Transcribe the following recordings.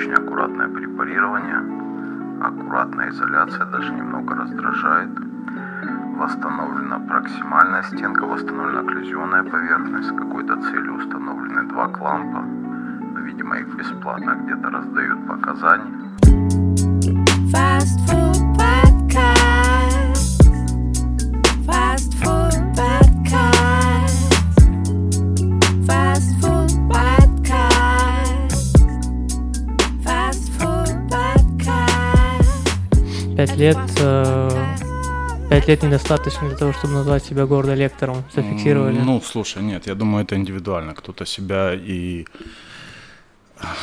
очень аккуратное препарирование, аккуратная изоляция даже немного раздражает. Восстановлена проксимальная стенка, восстановлена окклюзионная поверхность. С какой-то целью установлены два клампа. Видимо, их бесплатно где-то раздают показания. Fast лет э, Пять лет недостаточно для того, чтобы назвать себя гордо лектором. Зафиксировали? Ну, слушай, нет, я думаю, это индивидуально. Кто-то себя и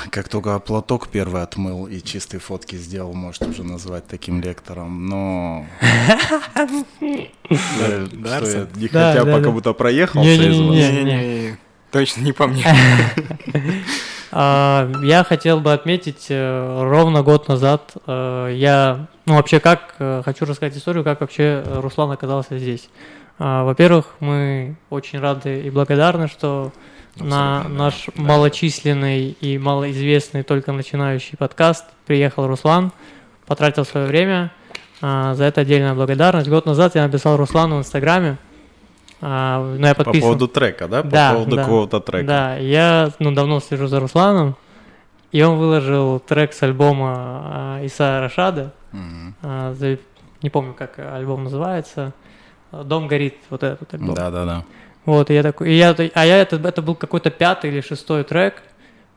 как только платок первый отмыл и чистые фотки сделал, может уже назвать таким лектором, но... Не хотя по кому-то проехался из вас. Не-не-не, точно не по мне. А, я хотел бы отметить, э, ровно год назад э, я, ну вообще как, э, хочу рассказать историю, как вообще Руслан оказался здесь. А, во-первых, мы очень рады и благодарны, что на наш да. малочисленный и малоизвестный только начинающий подкаст приехал Руслан, потратил свое время. А, за это отдельная благодарность. Год назад я написал Руслану в Инстаграме, а, ну, я подписан... По поводу трека, да? По да, поводу да, какого-то трека. Да, я ну, давно слежу за Русланом, и он выложил трек с альбома а, Иса Рашада. Угу. А, за, не помню, как альбом называется. «Дом горит», вот этот альбом. Да-да-да. Вот, и я такой, и я, а я, это, это был какой-то пятый или шестой трек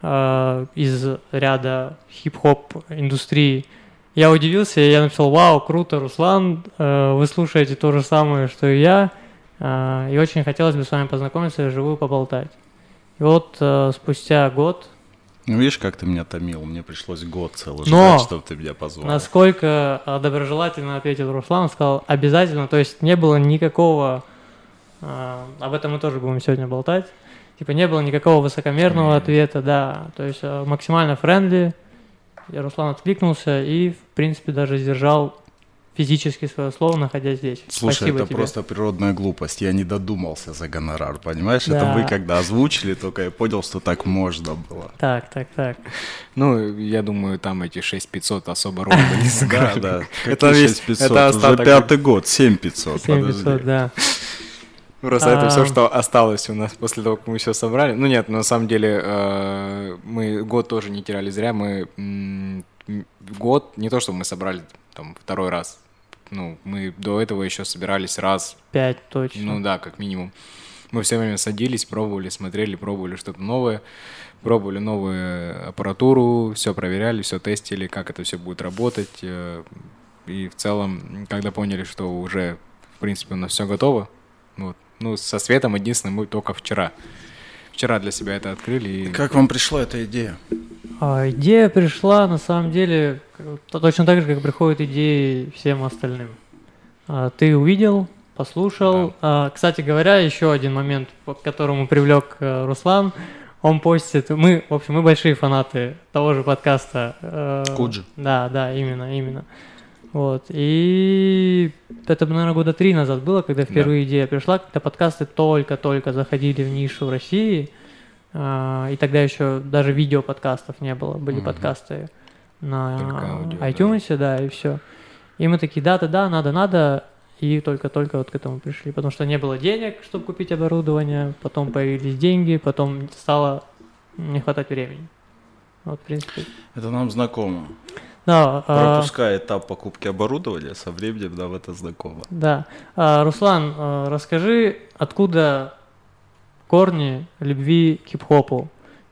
э, из ряда хип-хоп индустрии. Я удивился, и я написал, вау, круто, Руслан, э, вы слушаете то же самое, что и я. А, и очень хотелось бы с вами познакомиться и вживую поболтать. И вот э, спустя год... Ну, видишь, как ты меня томил, мне пришлось год целый Но ждать, чтобы ты меня позвал. насколько э, доброжелательно ответил Руслан, сказал, обязательно, то есть не было никакого... Э, об этом мы тоже будем сегодня болтать. Типа не было никакого высокомерного ответа, да, то есть максимально френдли. Руслан откликнулся и, в принципе, даже сдержал физически свое слово, находясь здесь. Слушай, Спасибо это тебе. просто природная глупость. Я не додумался за гонорар, понимаешь? Да. Это вы когда озвучили, только я понял, что так можно было. Так, так, так. Ну, я думаю, там эти 6500 особо роли не сыграли. Да, да. Это 6500? Это Уже пятый год, 7500. 7500, да. Просто это все, что осталось у нас после того, как мы все собрали. Ну нет, на самом деле э, мы год тоже не теряли зря. Мы год, не то, что мы собрали там второй раз, ну, мы до этого еще собирались раз. Пять точно. Ну да, как минимум. Мы все время садились, пробовали, смотрели, пробовали что-то новое, пробовали новую аппаратуру, все проверяли, все тестили, как это все будет работать. Э, и в целом, когда поняли, что уже, в принципе, у нас все готово, вот, ну, со светом единственное, мы только вчера. Вчера для себя это открыли. И... Как вам пришла эта идея? А, идея пришла на самом деле точно так же, как приходят идеи всем остальным. А, ты увидел, послушал. Да. А, кстати говоря, еще один момент, к которому привлек э, Руслан. Он постит. Мы, в общем, мы большие фанаты того же подкаста. Э, Куджи. Да, да, именно, именно. Вот. И это, наверное, года три назад было, когда впервые да. идея пришла, когда подкасты только-только заходили в нишу в России. А, и тогда еще даже видео подкастов не было, были угу. подкасты на аудио, iTunes, да. да, и все. И мы такие, да-да-да, надо-надо, и только-только вот к этому пришли, потому что не было денег, чтобы купить оборудование, потом появились деньги, потом стало не хватать времени. Вот, в принципе. Это нам знакомо. Да, а Пропуская а... этап покупки оборудования, со временем нам это знакомо. Да. А, Руслан, а, расскажи, откуда корни любви к хип-хопу.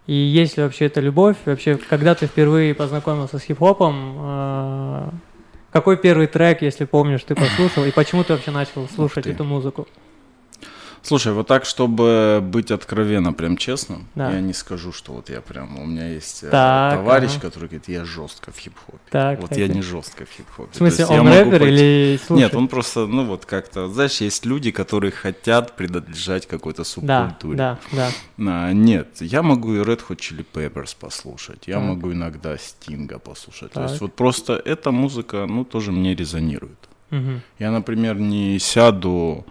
И есть ли вообще эта любовь? Вообще, когда ты впервые познакомился с хип-хопом, э, какой первый трек, если помнишь, ты послушал, и почему ты вообще начал слушать эту музыку? Слушай, вот так, чтобы быть откровенно, прям честным, да. я не скажу, что вот я прям, у меня есть э, так, товарищ, ага. который говорит, я жестко в хип-хопе. Так, вот так, я так. не жестко в хип-хопе. В смысле, он рэпер пойти... или слушает? Нет, он просто, ну вот как-то, знаешь, есть люди, которые хотят принадлежать какой-то субкультуре. Да, да, да. А, нет, я могу и Red Hot Chili Peppers послушать, я так. могу иногда Стинга послушать. Так. То есть вот просто эта музыка, ну, тоже мне резонирует. Угу. Я, например, не сяду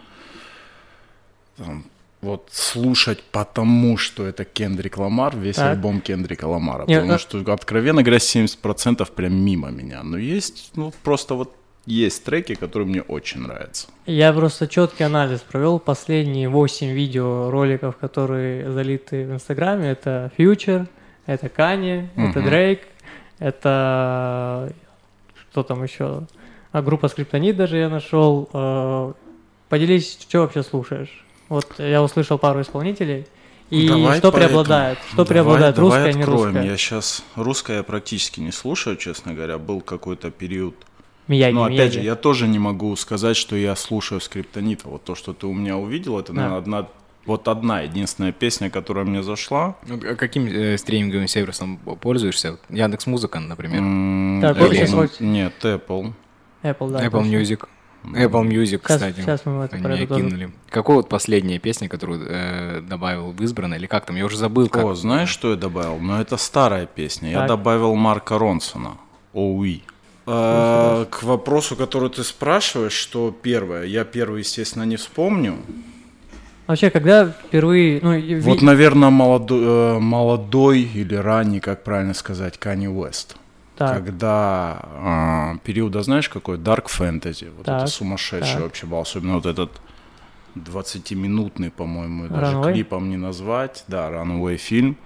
там, вот слушать потому, что это Кендрик Ламар, весь так. альбом Кендрика Ламара. Нет, потому а... что, откровенно говоря, 70% прям мимо меня. Но есть, ну, просто вот есть треки, которые мне очень нравятся. Я просто четкий анализ провел. Последние 8 видеороликов, которые залиты в Инстаграме, это Future, это Kanye, угу. это Дрейк, это что там еще? А группа Скриптонит даже я нашел. Э, поделись, что вообще слушаешь? Вот я услышал пару исполнителей. И давай что преобладает? Что давай, преобладает, давай русское, откроем. не русское? Я сейчас русское практически не слушаю, честно говоря. Был какой-то период. Мияги, Но опять Мияги. же, я тоже не могу сказать, что я слушаю скриптонита. Вот то, что ты у меня увидел, это, да. наверное, одна вот одна единственная песня, которая мне зашла. Ну, а каким э, стриминговым сервисом пользуешься? Яндекс Музыка, например. Mm, так, Apple, Нет, Apple. Apple, да. Apple Music. Apple Music, сейчас, кстати. Сейчас мы это Они кинули. Какой вот последняя песня, которую э, добавил в избранное, или как там? Я уже забыл. Как... О, знаешь, что я добавил? Но это старая песня. Так. Я добавил Марка Ронсона. Оуи. А, к вопросу, который ты спрашиваешь, что первое, я первый, естественно, не вспомню. Вообще, когда впервые... Ну, вот, наверное, молодой, э, молодой или ранний, как правильно сказать, Kanye West. Так. Когда э, периода, знаешь, какой? Dark Fantasy. Вот так, это сумасшедший так. вообще был. Особенно вот этот 20-минутный, по-моему, даже клипом не назвать. Да, Runaway фильм.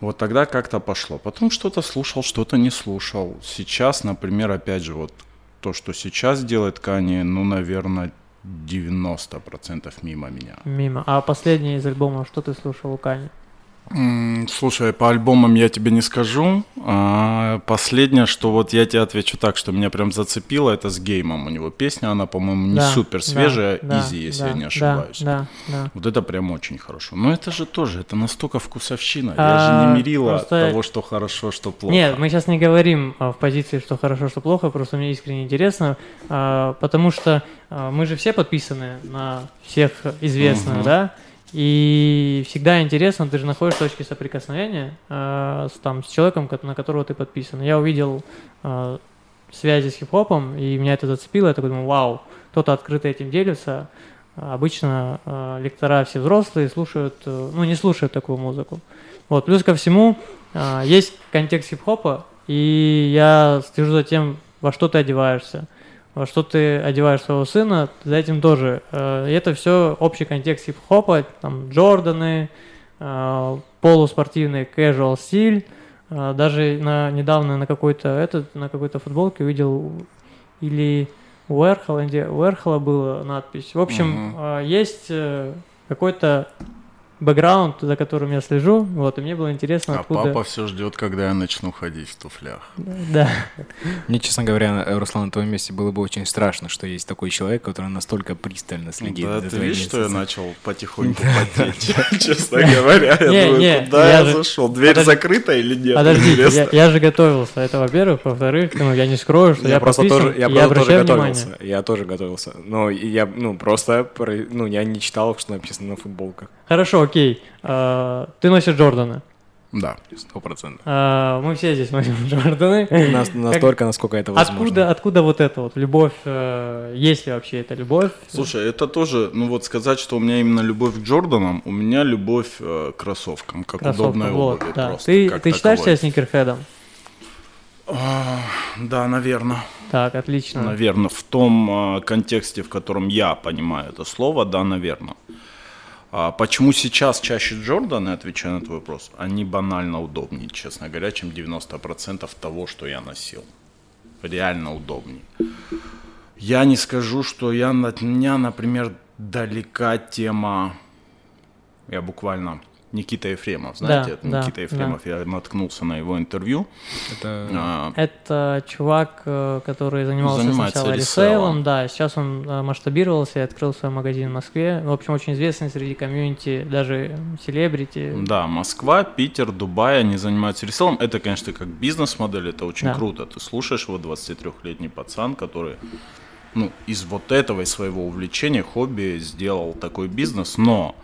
Вот тогда как-то пошло. Потом что-то слушал, что-то не слушал. Сейчас, например, опять же, вот то, что сейчас делает Кани, ну, наверное, 90% мимо меня. Мимо. А последний из альбома, что ты слушал у Кани? Слушай, по альбомам я тебе не скажу. А последнее, что вот я тебе отвечу так, что меня прям зацепило, это с геймом у него песня, она, по-моему, не да, супер свежая, да, изи, да, если да, я не ошибаюсь. Да, да, Вот это прям очень хорошо. Но это же тоже, это настолько вкусовщина. А, я же не мерила просто... того, что хорошо, что плохо. Нет, мы сейчас не говорим а, в позиции, что хорошо, что плохо, просто мне искренне интересно, а, потому что мы же все подписаны на всех известных, угу. да? И всегда интересно, ты же находишь точки соприкосновения э, с, там, с человеком, на которого ты подписан. Я увидел э, связи с хип-хопом, и меня это зацепило. Я такой думаю, вау, кто-то открыто этим делится. Обычно э, лектора все взрослые, слушают, э, ну не слушают такую музыку. Вот, плюс ко всему, э, есть контекст хип-хопа, и я слежу за тем, во что ты одеваешься во что ты одеваешь своего сына, за этим тоже. Э, и это все общий контекст хип-хопа, там Джорданы, э, полуспортивный casual стиль. Э, даже на, недавно на какой-то этот, на какой-то футболке увидел или у Эрхола, где у Эрхола была надпись. В общем, угу. есть какой-то бэкграунд, за которым я слежу, вот, и мне было интересно, а откуда... А папа все ждет, когда я начну ходить в туфлях. Да. Мне, честно говоря, Руслан, на твоем месте было бы очень страшно, что есть такой человек, который настолько пристально следит да, за ты видишь, что я начал потихоньку потеть, честно говоря. Я думаю, куда я зашел? Дверь закрыта или нет? Подожди, я же готовился, это во-первых. Во-вторых, ну, я не скрою, что я просто тоже Я тоже готовился. Я тоже готовился. Но я, ну, просто, ну, я не читал, что написано на футболках. Хорошо, окей. А, ты носишь Джорданы? Да, сто процентов. А, мы все здесь носим Джорданы. настолько, как... насколько это возможно. Откуда, откуда вот это вот любовь? Э, есть ли вообще эта любовь? Слушай, это тоже, ну вот сказать, что у меня именно любовь к Джорданам, у меня любовь э, к кроссовкам, как Кроссовка, удобная вот, обувь. Да. Просто, ты ты считаешь себя сникерхедом? А, да, наверное. Так, отлично. Наверное, в том контексте, в котором я понимаю это слово, да, наверное. А почему сейчас чаще Джорданы, отвечая на твой вопрос, они банально удобнее, честно говоря, чем 90% того, что я носил. Реально удобнее. Я не скажу, что я, от меня, например, далека тема, я буквально Никита Ефремов, знаете, да, это да, Никита Ефремов, да. я наткнулся на его интервью. Это, а, это чувак, э, который занимался Занимается сначала ресейлом, да, сейчас он э, масштабировался и открыл свой магазин в Москве. В общем, очень известный среди комьюнити, даже селебрити. Да, Москва, Питер, Дубай, они занимаются ресейлом. Это, конечно, как бизнес-модель, это очень да. круто. Ты слушаешь вот 23-летний пацан, который ну, из вот этого, из своего увлечения, хобби сделал такой бизнес, но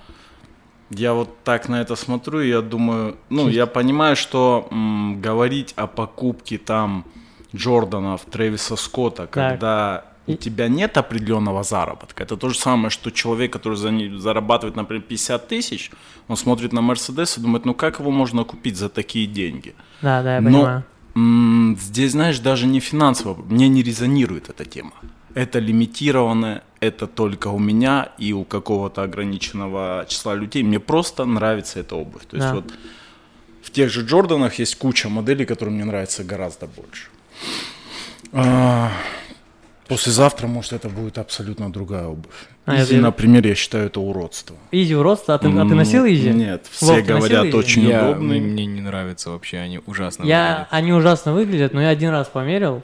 я вот так на это смотрю, и я думаю, ну, я понимаю, что м, говорить о покупке там Джорданов, Трэвиса Скотта, когда у тебя нет определенного заработка. Это то же самое, что человек, который за, зарабатывает, например, 50 тысяч, он смотрит на Мерседес и думает, ну как его можно купить за такие деньги? Да, да, я Но, понимаю. М- здесь, знаешь, даже не финансово, мне не резонирует эта тема. Это лимитированное, это только у меня и у какого-то ограниченного числа людей. Мне просто нравится эта обувь. То есть да. вот в тех же Джорданах есть куча моделей, которые мне нравятся гораздо больше. А, послезавтра, может, это будет абсолютно другая обувь. А, Yeezy, я... например, я считаю это уродство. Yeezy уродство? А ты, а ты носил Yeezy? Нет, все Вов, говорят очень я, удобные. Мне не нравится вообще, они ужасно я, выглядят. Они ужасно выглядят, но я один раз померил,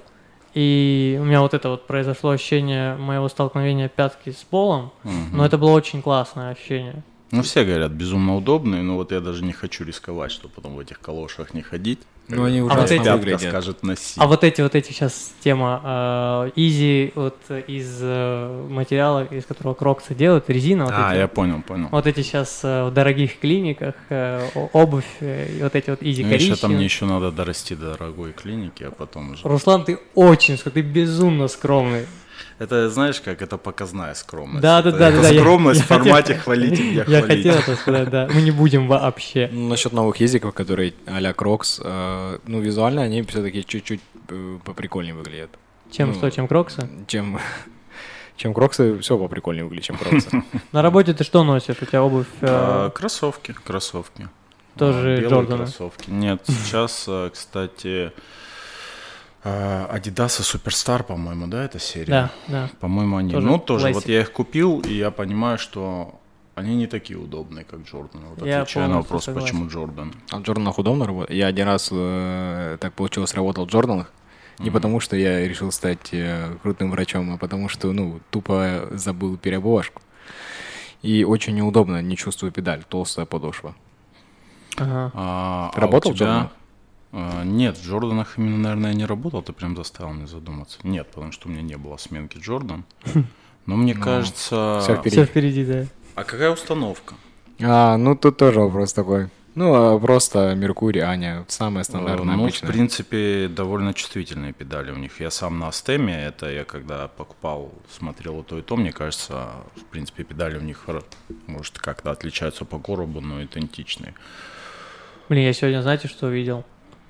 и у меня вот это вот произошло ощущение моего столкновения пятки с полом, угу. но это было очень классное ощущение. Ну, все говорят, безумно удобные, но вот я даже не хочу рисковать, чтобы потом в этих калошах не ходить. Ну, они ужасно а вот эти, выглядят. скажет. А вот эти, вот эти сейчас тема э, вот из э, материала, из которого кроксы делают, резина. Вот а, эти, я понял, понял. Вот эти сейчас э, в дорогих клиниках, э, обувь, э, вот эти вот изи ну, еще там мне еще надо дорасти до дорогой клиники, а потом уже... Руслан, ты очень, ты безумно скромный. Это, знаешь, как это показная скромность. Да, да, да. Это да, скромность я, в формате хвалить меня Я хотел это сказать, да. Мы не будем вообще. Ну, насчет новых Yeezy ков, которые а-ля Crocs, э, ну, визуально они все-таки чуть-чуть э, поприкольнее выглядят. Чем ну, что, чем Кроксы? Чем чем кроксы, все поприкольнее выглядит, чем кроксы. На работе ты что носишь? У тебя обувь? Э, кроссовки, кроссовки. Тоже Джорданы? кроссовки. Нет, сейчас, кстати, а, Adidas Superstar, по-моему, да, эта серия? Да, да. По-моему, они. Тоже ну, тоже, классик. вот я их купил, и я понимаю, что они не такие удобные, как Джордан. Вот я отвечаю на вопрос, согласен. почему Джордан. А в Джорданах удобно работать? Я один раз, э, так получилось, работал в Джорданах. Не mm-hmm. потому, что я решил стать э, крутым врачом, а потому что, ну, тупо забыл переобувашку. И очень неудобно, не чувствую педаль, толстая подошва. Ага. А, Работал а у тебя... А, нет, в Джорданах именно, наверное, я не работал, ты прям заставил меня задуматься. Нет, потому что у меня не было сменки Джордан. Но мне ну, кажется... Все впереди. Все впереди, да. А какая установка? А, ну тут тоже вопрос такой. Ну, а просто Меркурий, Аня, самая стандартная, Ну, обычная. в принципе, довольно чувствительные педали у них. Я сам на Астеме, это я когда покупал, смотрел то и то, мне кажется, в принципе, педали у них, может, как-то отличаются по коробу, но идентичные. Блин, я сегодня, знаете, что увидел?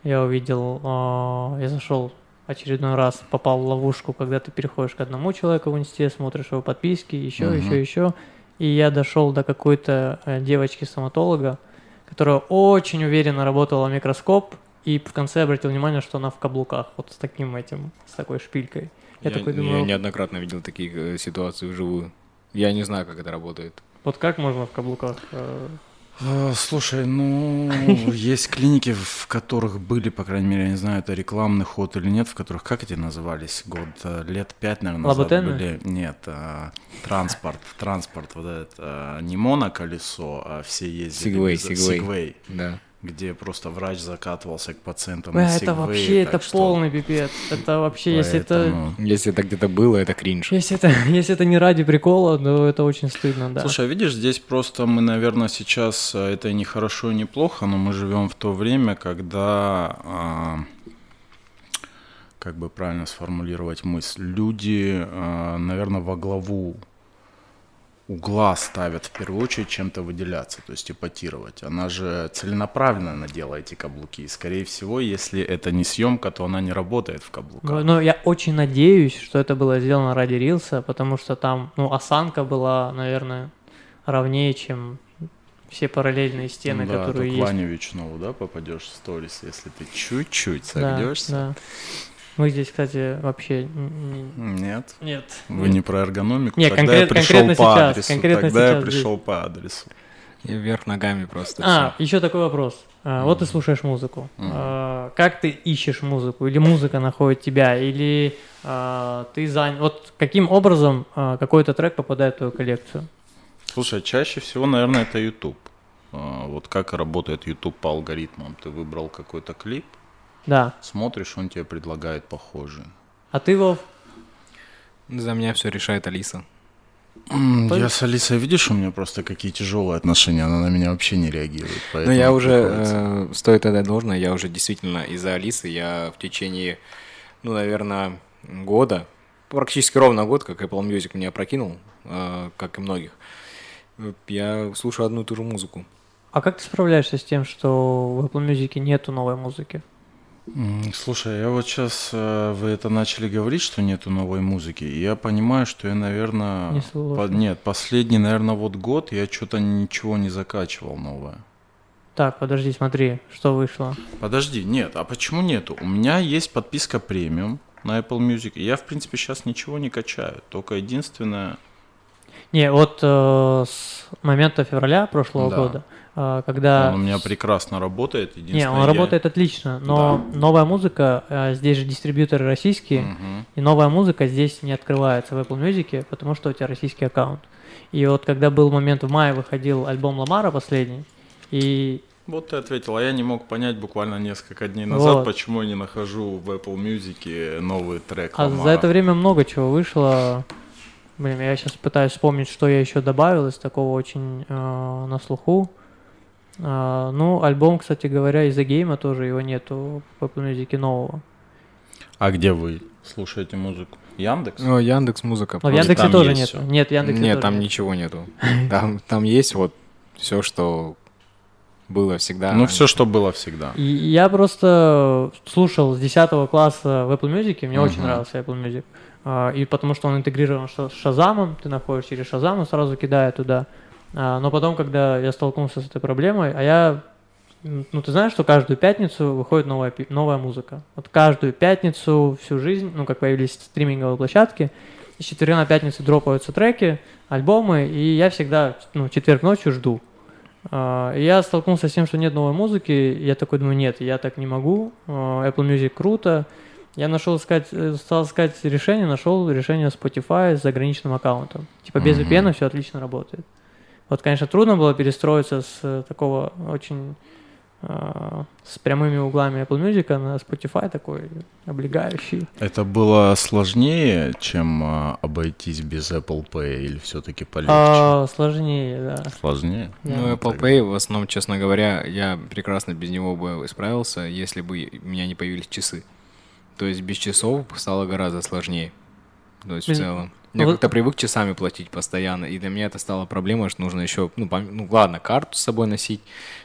Я увидел, э, я зашел очередной раз, попал в ловушку, когда ты переходишь к одному человеку в инсте, смотришь его подписки, еще, uh-huh. еще, еще. И я дошел до какой-то э, девочки-стоматолога, которая очень уверенно работала в микроскоп, и в конце обратил внимание, что она в каблуках, вот с таким этим, с такой шпилькой. Я, я такой думаю... Я неоднократно видел такие э, ситуации вживую. Я не знаю, как это работает. Вот как можно в каблуках э, а, слушай, ну, есть клиники, в которых были, по крайней мере, я не знаю, это рекламный ход или нет, в которых, как эти назывались, год, э, лет пять, наверное, назад Лаботены? были. Нет, а, транспорт, транспорт, вот это, а, не моноколесо, а все ездили. Сигвей, сигвей. Сигвей. Да где просто врач закатывался к пациентам. Э, это вообще это что... полный пипец. Это вообще, Поэтому... если это... Если это где-то было, это кринж. Если это, если это не ради прикола, то это очень стыдно, да. Слушай, а видишь, здесь просто мы, наверное, сейчас, э, это не хорошо и не плохо, но мы живем в то время, когда... А как бы правильно сформулировать мысль, люди, а, наверное, во главу угла ставят в первую очередь чем-то выделяться, то есть эпатировать. Она же целенаправленно надела эти каблуки. И, скорее всего, если это не съемка, то она не работает в каблуках. Но, но я очень надеюсь, что это было сделано ради Рилса, потому что там, ну, осанка была, наверное, ровнее, чем все параллельные стены, ну, да, которые есть. Да, вечного, да, попадешь в сторис, если ты чуть-чуть согнешься. Да, да. Мы здесь, кстати, вообще... Нет. Нет. Вы не про эргономику? Нет, Тогда конкрет, я пришел конкретно по сейчас. адресу. Конкретно Тогда сейчас я пришел здесь. по адресу. И вверх ногами просто. А, все. еще такой вопрос. А, mm. Вот ты слушаешь музыку. Mm. А, как ты ищешь музыку? Или музыка находит тебя? Или а, ты занят? Вот каким образом а, какой-то трек попадает в твою коллекцию? Слушай, чаще всего, наверное, это YouTube. А, вот как работает YouTube по алгоритмам. Ты выбрал какой-то клип, да. смотришь, он тебе предлагает похожий. А ты, Вов? За меня все решает Алиса. Я с Алисой, видишь, у меня просто какие тяжелые отношения, она на меня вообще не реагирует. Ну, я уже, э, стоит отдать должное, я уже действительно из-за Алисы, я в течение, ну, наверное, года практически ровно год, как Apple Music меня опрокинул, э, как и многих. Я слушаю одну и ту же музыку. А как ты справляешься с тем, что в Apple Music нету новой музыки? Слушай, я вот сейчас э, вы это начали говорить, что нету новой музыки, и я понимаю, что я, наверное, не по, нет, последний, наверное, вот год я что-то ничего не закачивал новое. Так, подожди, смотри, что вышло. Подожди, нет, а почему нету? У меня есть подписка премиум на Apple Music, и я, в принципе, сейчас ничего не качаю, только единственное... Не, вот э, с момента февраля прошлого да. года когда... Он у меня прекрасно работает. Не, он я... работает отлично, но да. новая музыка, а, здесь же дистрибьюторы российские, угу. и новая музыка здесь не открывается в Apple Music, потому что у тебя российский аккаунт. И вот когда был момент в мае, выходил альбом Ламара последний, и вот ты ответил, а я не мог понять буквально несколько дней назад, вот. почему я не нахожу в Apple Music новый трек. А за это время много чего вышло. Блин, я сейчас пытаюсь вспомнить, что я еще добавил из такого очень э, на слуху. А, ну, альбом, кстати говоря, из-за гейма тоже его нету в Apple Music нового. А где вы слушаете музыку? Яндекс? Ну, Яндекс музыка. Но в Яндексе тоже нет. Все. Нет, Яндексе Нет, там нет. ничего нету. Там, там есть вот все, что было всегда. Ну, все, что было всегда. И я просто слушал с 10 класса в Apple Music, мне uh-huh. очень нравился Apple Music. А, и потому что он интегрирован с Шазамом, ты находишь через Шазам, он сразу кидает туда. А, но потом, когда я столкнулся с этой проблемой, а я, ну ты знаешь, что каждую пятницу выходит новая, новая музыка. Вот каждую пятницу всю жизнь, ну как появились стриминговые площадки, с четверга на пятницу дропаются треки, альбомы, и я всегда, ну, четверг ночью жду. А, и я столкнулся с тем, что нет новой музыки, я такой думаю, нет, я так не могу, а, Apple Music круто, я нашел искать, э, стал искать решение, нашел решение Spotify с заграничным аккаунтом. Типа без VPN все отлично работает. Вот, конечно, трудно было перестроиться с э, такого очень э, с прямыми углами Apple Music на Spotify такой облегающий. Это было сложнее, чем э, обойтись без Apple Pay или все-таки полегче? А, сложнее, да. Сложнее? Да. Ну, Apple Pay, в основном, честно говоря, я прекрасно без него бы справился, если бы у меня не появились часы. То есть без часов стало гораздо сложнее. То есть без... в целом. Я как-то привык часами платить постоянно, и для меня это стало проблемой, что нужно еще, ну, пом... ну ладно, карту с собой носить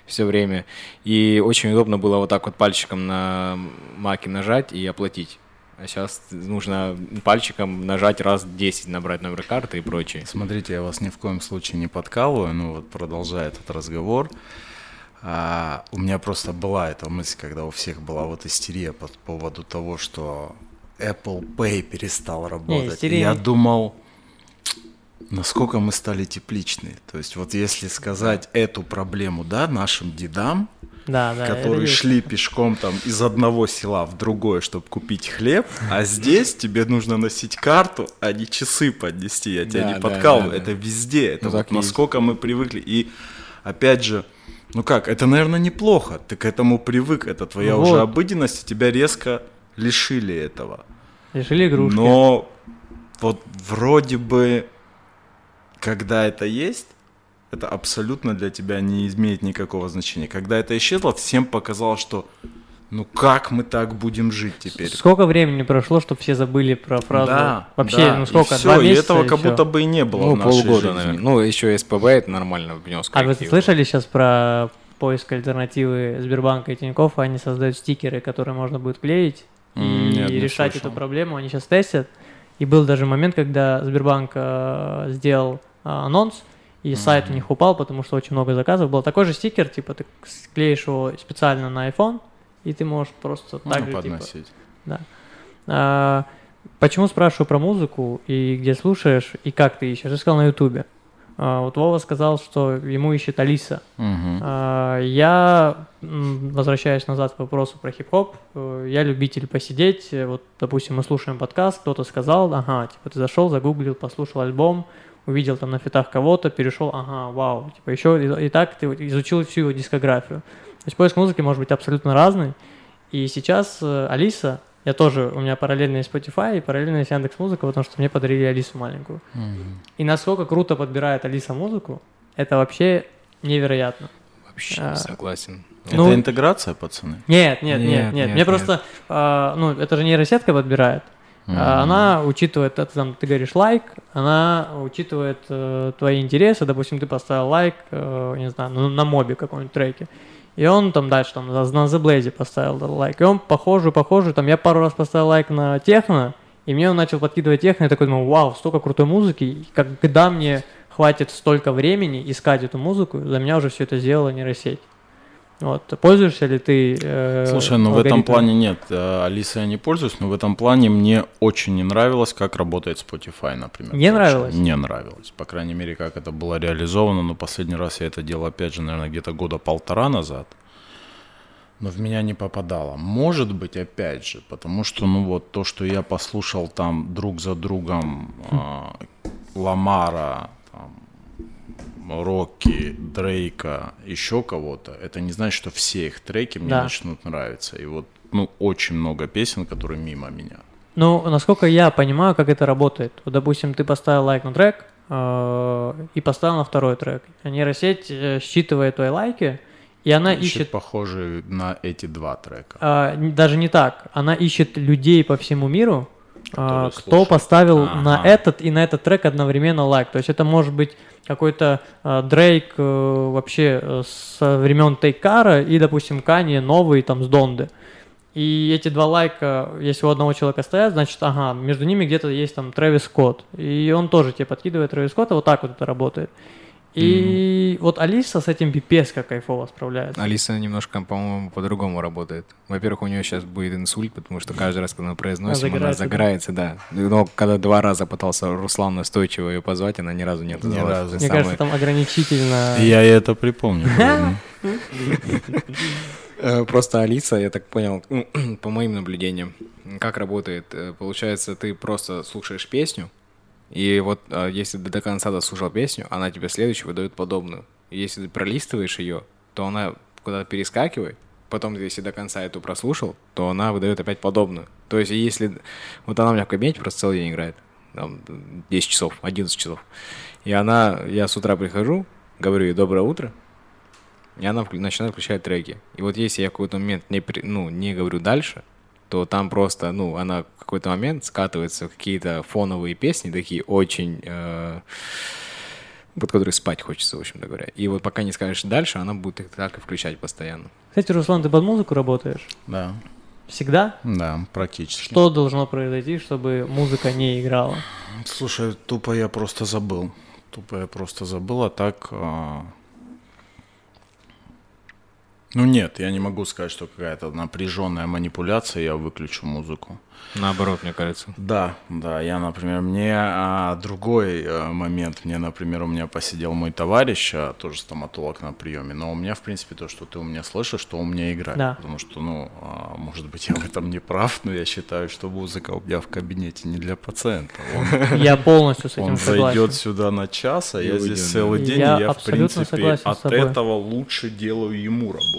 все время, и очень удобно было вот так вот пальчиком на маке нажать и оплатить. А сейчас нужно пальчиком нажать раз 10, набрать номер карты и прочее. Смотрите, я вас ни в коем случае не подкалываю, ну вот продолжая этот разговор. А, у меня просто была эта мысль, когда у всех была вот истерия по поводу того, что Apple Pay перестал работать. Не, я думал, насколько мы стали тепличны. То есть вот если сказать эту проблему, да, нашим дедам, да, да, которые шли пешком там из одного села в другое, чтобы купить хлеб, а здесь тебе нужно носить карту, а не часы поднести. Я тебя да, не подкалываю, да, да, это везде. Это ну, вот насколько мы привыкли. И опять же, ну как, это, наверное, неплохо. Ты к этому привык, это твоя вот. уже обыденность, и тебя резко лишили этого. Лишили игрушки. Но вот вроде бы, когда это есть, это абсолютно для тебя не имеет никакого значения. Когда это исчезло, всем показалось, что ну как мы так будем жить теперь? Сколько времени прошло, чтобы все забыли про фразу? Да, Вообще, да. ну сколько? И все, Два месяца и этого как будто бы и не было ну, в нашей полгода, жизни. наверное. Ну, еще СПБ это нормально внес А вы слышали сейчас про поиск альтернативы Сбербанка и Тинькофф? Они создают стикеры, которые можно будет клеить и Нет, решать слышал. эту проблему. Они сейчас тестят. И был даже момент, когда Сбербанк э, сделал э, анонс, и mm-hmm. сайт у них упал, потому что очень много заказов. Был такой же стикер, типа ты склеишь его специально на iPhone, и ты можешь просто ну, так же, типа, да. А, почему спрашиваю про музыку и где слушаешь и как ты ищешь? Я сказал на Ютубе. А, вот Вова сказал, что ему ищет Алиса. Угу. Я, возвращаясь назад к вопросу про хип-хоп, э, я любитель посидеть. Вот, допустим, мы слушаем подкаст, кто-то сказал, ага, типа ты зашел, загуглил, послушал альбом, увидел там на фитах кого-то, перешел, ага, вау, типа еще и, и так ты изучил всю его дискографию. То есть поиск музыки может быть абсолютно разный. И сейчас э, Алиса я тоже, у меня параллельно есть Spotify и параллельно есть Яндекс Музыка, потому что мне подарили Алису маленькую. Mm-hmm. И насколько круто подбирает Алиса музыку, это вообще невероятно. Вообще а, согласен. Ну, это интеграция, пацаны? Нет, нет, нет, нет. нет мне нет. просто, а, ну, это же нейросетка подбирает. Mm-hmm. Она учитывает, это, там, ты говоришь лайк, она учитывает э, твои интересы, допустим, ты поставил лайк, э, не знаю, на, на мобе каком-нибудь треке, и он там дальше там на The Blaze поставил лайк, и он похожий, похожий, там я пару раз поставил лайк на техно, и мне он начал подкидывать техно, я такой думаю, вау, столько крутой музыки, когда мне хватит столько времени искать эту музыку, за меня уже все это сделала нейросеть. Вот. Пользуешься ли ты? Э, Слушай, ну в этом плане нет. Э, Алиса я не пользуюсь, но в этом плане мне очень не нравилось, как работает Spotify, например. Не нравилось? Не нравилось. По крайней мере, как это было реализовано. Но последний раз я это делал, опять же, наверное, где-то года полтора назад. Но в меня не попадало. Может быть, опять же, потому что, ну вот, то, что я послушал там друг за другом э, Ламара, Рокки, Дрейка, еще кого-то, это не значит, что все их треки мне да. начнут нравиться. И вот, ну, очень много песен, которые мимо меня. Ну, насколько я понимаю, как это работает. Вот, допустим, ты поставил лайк на трек э, и поставил на второй трек. А нейросеть э, считывает твои лайки, и она ищет... ищет похожие на эти два трека. Э, даже не так. Она ищет людей по всему миру, э, кто поставил ага. на этот и на этот трек одновременно лайк. То есть это может быть какой-то э, Дрейк э, вообще э, со времен Тейкара и, допустим, Кани новый там с Донды. И эти два лайка, если у одного человека стоят, значит, ага, между ними где-то есть там Трэвис Скотт. И он тоже тебе подкидывает Трэвис Скотта, вот так вот это работает. И mm-hmm. вот Алиса с этим пипец как кайфово справляется. Алиса немножко, по-моему, по-другому работает. Во-первых, у нее сейчас будет инсульт, потому что каждый раз, когда мы произносим, она загорается, да. Но когда два раза пытался Руслан настойчиво ее позвать, она ни разу не отозвалась. Ни разу. Мне самое... кажется, там ограничительно... Я это припомню. Э, просто Алиса, я так понял, по моим наблюдениям, как работает. Э, получается, ты просто слушаешь песню, и вот а, если ты до конца дослушал песню, она тебе следующую выдает подобную. И если ты пролистываешь ее, то она куда-то перескакивает. Потом, если до конца эту прослушал, то она выдает опять подобную. То есть, если... Вот она у меня в кабинете просто целый день играет. Там 10 часов, 11 часов. И она... Я с утра прихожу, говорю ей «Доброе утро», и она начинает включать треки. И вот если я в какой-то момент не, ну, не говорю дальше, то там просто, ну, она в какой-то момент скатывается в какие-то фоновые песни, такие очень... Э, под которые спать хочется, в общем-то говоря. И вот пока не скажешь дальше, она будет их так и включать постоянно. Кстати, Руслан, ты под музыку работаешь? Да. Всегда? Да, практически. Что должно произойти, чтобы музыка не играла? Слушай, тупо я просто забыл. Тупо я просто забыл, а так а, ну нет, я не могу сказать, что какая-то напряженная манипуляция, я выключу музыку. Наоборот, мне кажется. Да, да. Я, например, мне а, другой а, момент. Мне, например, у меня посидел мой товарищ, а, тоже стоматолог на приеме, но у меня, в принципе, то, что ты у меня слышишь, что у меня играет. Да. Потому что, ну, а, может быть, я в этом не прав, но я считаю, что музыка у меня в кабинете не для пациента. Он, я полностью с этим он согласен. Он зайдет сюда на час, а я, здесь целый день, я и я, в принципе, от этого лучше делаю ему работу.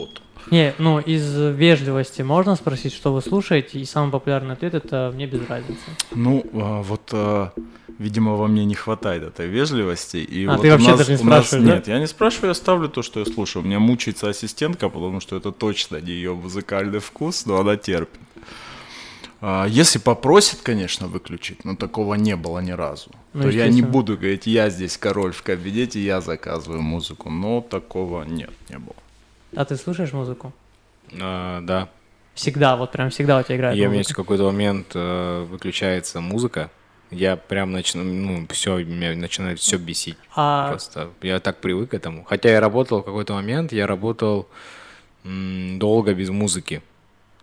Не, ну из вежливости можно спросить, что вы слушаете, и самый популярный ответ это мне без разницы. Ну, а, вот, а, видимо, во мне не хватает этой вежливости. И а вот ты вообще нас, даже не спрашиваешь, нас, да? Нет, я не спрашиваю, я ставлю то, что я слушаю. У меня мучается ассистентка, потому что это точно не ее музыкальный вкус, но она терпит. А, если попросит, конечно, выключить, но такого не было ни разу, ну, то я не буду говорить, я здесь король в кабинете, я заказываю музыку, но такого нет, не было. А ты слушаешь музыку? А, да. Всегда, вот прям всегда у тебя играет Я, музыка? в какой-то момент э, выключается музыка, я прям начну, ну, все, меня начинает все бесить. А... Просто я так привык к этому. Хотя я работал в какой-то момент, я работал долго без музыки.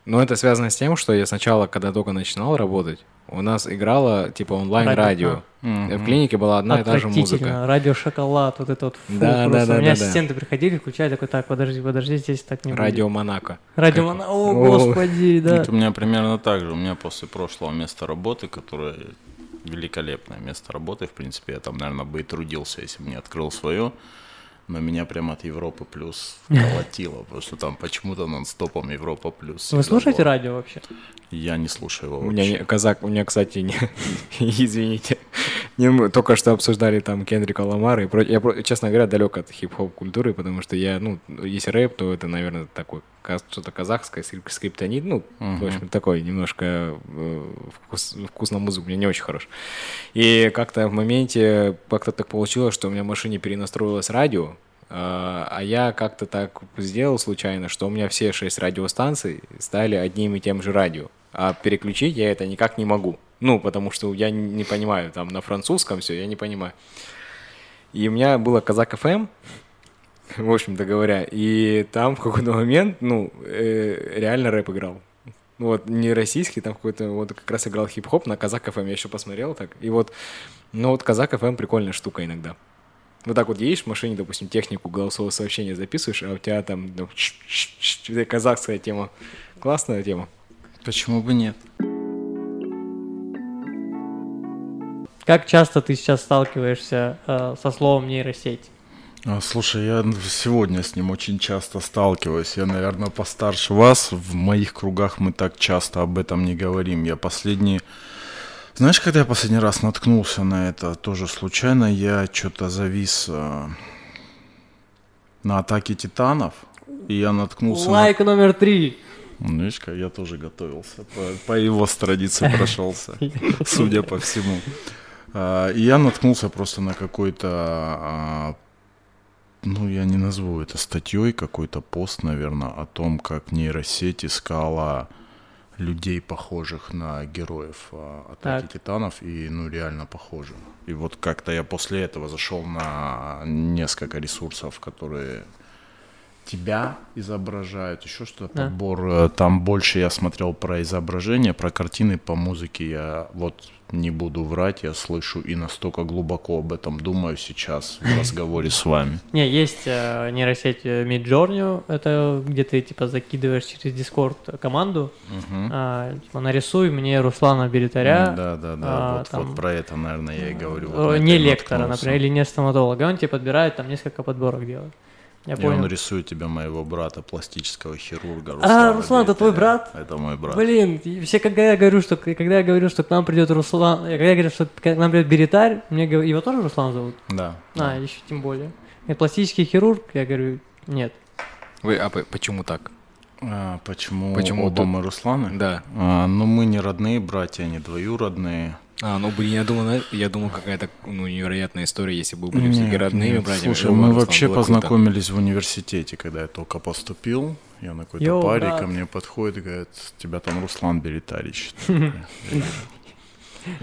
Но это связано с тем, что я сначала, когда только начинал работать, у нас играла типа онлайн-радио. Mm-hmm. В клинике была одна и та же музыка. Радио Шоколад, вот это вот. Фу, да, да, да. У меня да, ассистенты да. приходили, включали, такой, так, подожди, подожди, здесь так не Радио будет. Монако. Радио Монако, о, господи, да. Это у меня примерно так же. У меня после прошлого места работы, которое великолепное место работы, в принципе, я там, наверное, бы и трудился, если бы не открыл свое но меня прямо от Европы плюс колотило, потому что там почему-то нон-стопом Европа плюс. Вы слушаете было. радио вообще? Я не слушаю его У меня не, казак, у меня, кстати, не, извините, Не, мы только что обсуждали там Кендрика Ламара. И про... Я, честно говоря, далек от хип-хоп культуры, потому что я, ну, если рэп, то это, наверное, такой что-то казахское, скриптонит, ну, uh-huh. в общем, такой немножко э, вкус, вкус на музыку у меня не очень хорош. И как-то в моменте как-то так получилось, что у меня в машине перенастроилось радио, а, а я как-то так сделал случайно, что у меня все шесть радиостанций стали одним и тем же радио. А переключить я это никак не могу. Ну, потому что я не понимаю, там на французском все, я не понимаю. И у меня было Казак FM, в общем-то говоря, и там в какой-то момент, ну, э, реально рэп играл. Вот, не российский, там какой-то, вот как раз играл хип-хоп на Казак FM, я еще посмотрел так. И вот, ну вот Казак FM прикольная штука иногда. Вот так вот едешь в машине, допустим, технику голосового сообщения записываешь, а у тебя там ну, казахская тема. Классная тема. Почему бы нет? Как часто ты сейчас сталкиваешься э, со словом нейросеть? А, слушай, я сегодня с ним очень часто сталкиваюсь. Я, наверное, постарше вас. В моих кругах мы так часто об этом не говорим. Я последний... Знаешь, когда я последний раз наткнулся на это, тоже случайно, я что-то завис э, на атаке титанов, и я наткнулся Лайк на... номер три. Ну, видишь, я тоже готовился, по, по его странице прошелся, судя по всему. А, и я наткнулся просто на какой-то, а, ну, я не назову это статьей, какой-то пост, наверное, о том, как нейросеть искала людей, похожих на героев а, Атаки так. Титанов, и, ну, реально похожи. И вот как-то я после этого зашел на несколько ресурсов, которые тебя изображают, еще что-то, да. подбор. Э, там больше я смотрел про изображение, про картины, по музыке я вот не буду врать, я слышу и настолько глубоко об этом думаю сейчас в разговоре с вами. Не, есть э, нейросеть э, Midjourney, это где ты типа закидываешь через Discord команду, угу. э, типа нарисуй мне Руслана Беретаря. Да, да, да, а, вот, там, вот про это, наверное, я и говорю. Вот э, не лектора, например, или не стоматолога, он тебе подбирает там несколько подборок делает. Я и понял. он рисует тебя моего брата, пластического хирурга. Руслана а, Руслан, это твой брат? Это мой брат. Блин, все, когда я говорю, что когда я говорю, что к нам придет Руслан, когда я говорю, что к нам придет Беретарь, мне говорят, его тоже Руслан зовут? Да. А, да. еще тем более. И пластический хирург, я говорю, нет. Вы, а почему так? А, почему, почему оба мы Русланы? Да. А, ну, мы не родные братья, не двоюродные. А, ну блин, я думал, я думал, какая-то ну, невероятная история, если бы были все родными братьями. Слушай, мы вообще познакомились круто. в университете, когда я только поступил. Я на какой-то паре ко мне подходит и говорит, тебя там Руслан Беретарич.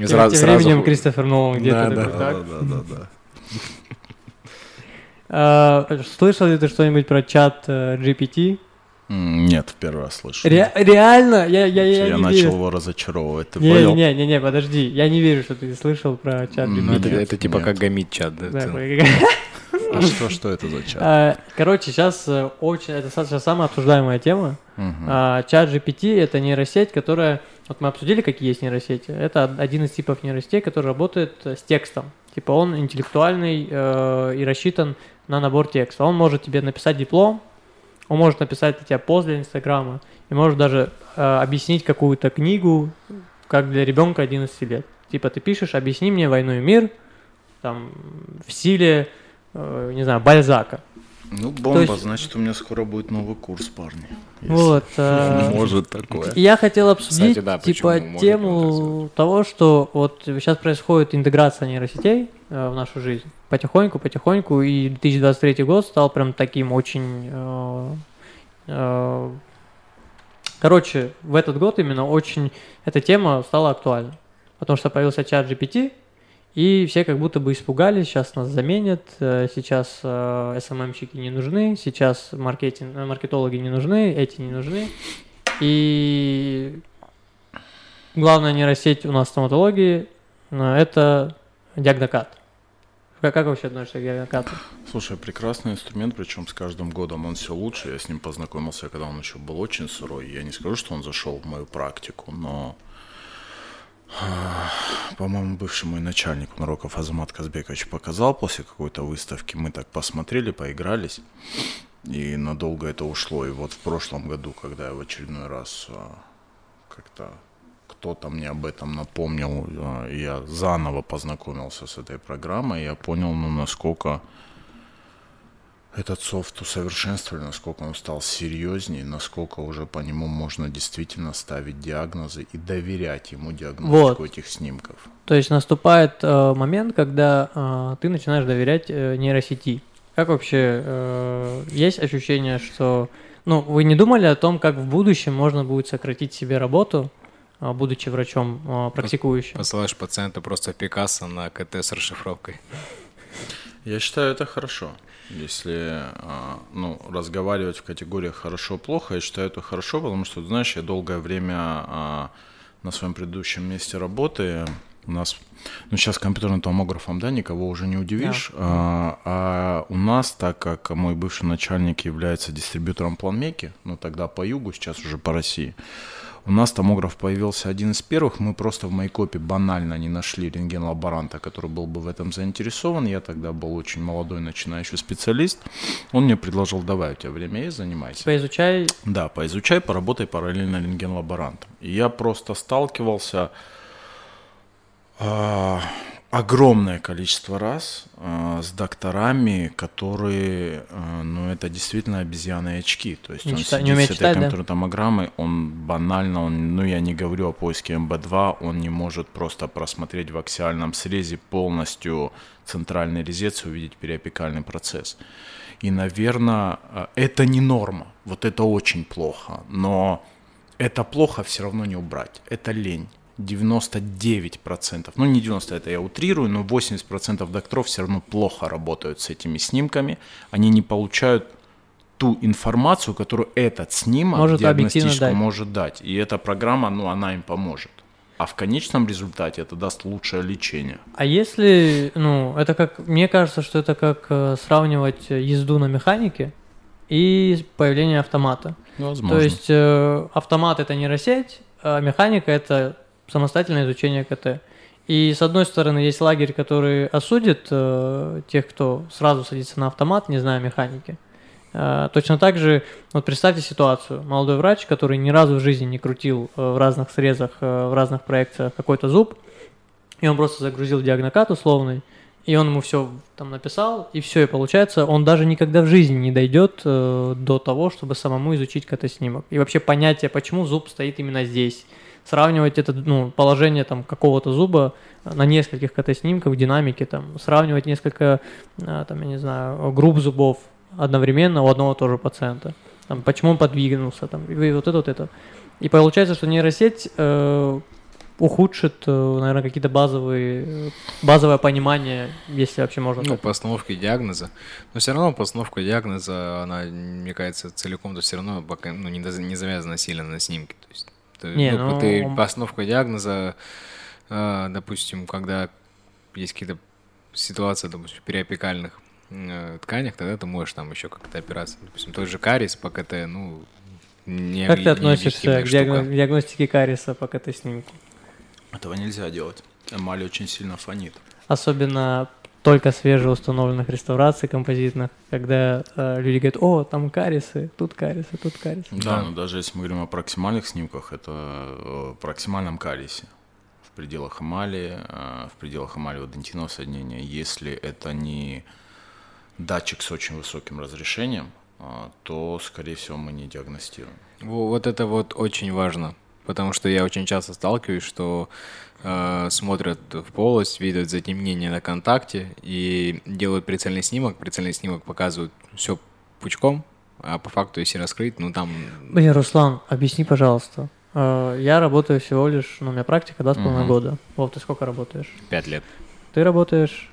Сразу, Тем временем Кристофер Нолан где-то да, да, да, да, да. А, слышал ли ты что-нибудь про чат э, GPT? Нет, в первый раз слышу. Ре- реально? Я, я, я, я не начал верю. его разочаровывать. Ты не, понял? Не, не, не, подожди. Я не верю, что ты слышал про чат GPT. Ну, это, это типа Нет. как гамит чат, да? да а что, что это за чат? А, короче, сейчас э, очень, это сейчас самая обсуждаемая тема. А, чат GPT это нейросеть, которая, вот мы обсудили, какие есть нейросети. Это один из типов нейросетей, который работает с текстом. Типа он интеллектуальный э, и рассчитан на набор текста. Он может тебе написать диплом, он может написать для тебя пост для Инстаграма и может даже э, объяснить какую-то книгу, как для ребенка 11 лет. Типа ты пишешь, объясни мне войну и мир, там, в стиле, э, не знаю, Бальзака. Ну, бомба, есть... значит, у меня скоро будет новый курс, парни. Вот. Э, может такое. Я хотел обсудить, Кстати, да, типа, тему того, что вот сейчас происходит интеграция нейросетей в нашу жизнь. Потихоньку, потихоньку, и 2023 год стал прям таким очень... Э, э, короче, в этот год именно очень эта тема стала актуальна. Потому что появился чат GPT, и все как будто бы испугались, сейчас нас заменят, э, сейчас э, СММщики не нужны, сейчас маркетинг, э, маркетологи не нужны, эти не нужны. И главная нейросеть у нас в стоматологии – это диагнокат. Как, как вообще относишься к диагнокату? Слушай, прекрасный инструмент, причем с каждым годом он все лучше. Я с ним познакомился, когда он еще был очень сырой. Я не скажу, что он зашел в мою практику, но по-моему, бывший мой начальник Мароков Азамат Казбекович показал после какой-то выставки. Мы так посмотрели, поигрались. И надолго это ушло. И вот в прошлом году, когда я в очередной раз а, как-то кто-то мне об этом напомнил, э, я заново познакомился с этой программой, я понял, ну, насколько этот софт усовершенствовали, насколько он стал серьезнее, насколько уже по нему можно действительно ставить диагнозы и доверять ему диагностику вот. этих снимков. То есть наступает э, момент, когда э, ты начинаешь доверять э, нейросети. Как вообще э, есть ощущение, что ну вы не думали о том, как в будущем можно будет сократить себе работу, будучи врачом э, практикующим? Посылаешь пациента просто Пикассо на КТ с расшифровкой. Я считаю это хорошо. Если а, ну, разговаривать в категориях хорошо-плохо, я считаю это хорошо, потому что, знаешь, я долгое время а, на своем предыдущем месте работы у нас, ну сейчас компьютерным томографом, да, никого уже не удивишь, да. а, а у нас, так как мой бывший начальник является дистрибьютором планмеки, ну тогда по югу, сейчас уже по России, у нас томограф появился один из первых. Мы просто в Майкопе банально не нашли рентген-лаборанта, который был бы в этом заинтересован. Я тогда был очень молодой начинающий специалист. Он мне предложил, давай, у тебя время есть, занимайся. Поизучай. Да, поизучай, поработай параллельно рентген-лаборантом. И я просто сталкивался а, огромное количество раз э, с докторами, которые, э, ну, это действительно обезьяны очки. То есть не он читать, сидит не с этой читать, компьютерной да? томограммой, он банально, он, ну, я не говорю о поиске МБ2, он не может просто просмотреть в аксиальном срезе полностью центральный резец и увидеть периопикальный процесс. И, наверное, э, это не норма, вот это очень плохо, но это плохо все равно не убрать, это лень. 99%, ну не 90, это я утрирую, но 80% докторов все равно плохо работают с этими снимками, они не получают ту информацию, которую этот снимок может диагностическую дать. может дать. И эта программа, ну, она им поможет. А в конечном результате это даст лучшее лечение. А если, ну, это как, мне кажется, что это как э, сравнивать езду на механике и появление автомата. Возможно. То есть э, автомат это нейросеть, а механика это самостоятельное изучение КТ. И с одной стороны есть лагерь, который осудит э, тех, кто сразу садится на автомат, не зная механики. Э, точно так же, вот представьте ситуацию. Молодой врач, который ни разу в жизни не крутил э, в разных срезах, э, в разных проекциях какой-то зуб, и он просто загрузил диагнокат условный, и он ему все там написал, и все, и получается, он даже никогда в жизни не дойдет э, до того, чтобы самому изучить КТ-снимок. И вообще понятие, почему зуб стоит именно здесь сравнивать это, ну, положение там какого-то зуба на нескольких КТ-снимках, динамики, там, сравнивать несколько, а, там, я не знаю, групп зубов одновременно у одного тоже пациента. Там, почему он подвигнулся, там, и вот это, вот это. И получается, что нейросеть э, ухудшит, э, наверное, какие-то базовые, базовое понимание, если вообще можно Ну, так. постановка диагноза. Но все равно постановка диагноза, она, мне кажется, целиком-то все равно пока ну, не, не завязана сильно на снимке. То есть не, ну, ну, ты постановка диагноза, э, допустим, когда есть какие-то ситуации, допустим, в периопикальных э, тканях, тогда ты можешь там еще как-то опираться. Допустим, тот же карис по КТ, ну, не Как ты относишься к штука. диагностике кариеса по КТ-снимку? Этого нельзя делать. Эмаль очень сильно фонит. Особенно только свежеустановленных реставраций композитных, когда э, люди говорят, о, там карисы, тут карисы, тут карисы. Да, да, но даже если мы говорим о проксимальных снимках, это э, проксимальном карисе в пределах эмали, э, в пределах эмалево-дентинового соединения, если это не датчик с очень высоким разрешением, э, то, скорее всего, мы не диагностируем. Вот это вот очень важно, потому что я очень часто сталкиваюсь, что смотрят в полость, видят затемнение на контакте и делают прицельный снимок. Прицельный снимок показывают все пучком, а по факту, если раскрыть, ну там... Блин, Руслан, объясни, пожалуйста. Э, я работаю всего лишь, ну, у меня практика, да, с половиной угу. года. Вов, ты сколько работаешь? Пять лет. Ты работаешь?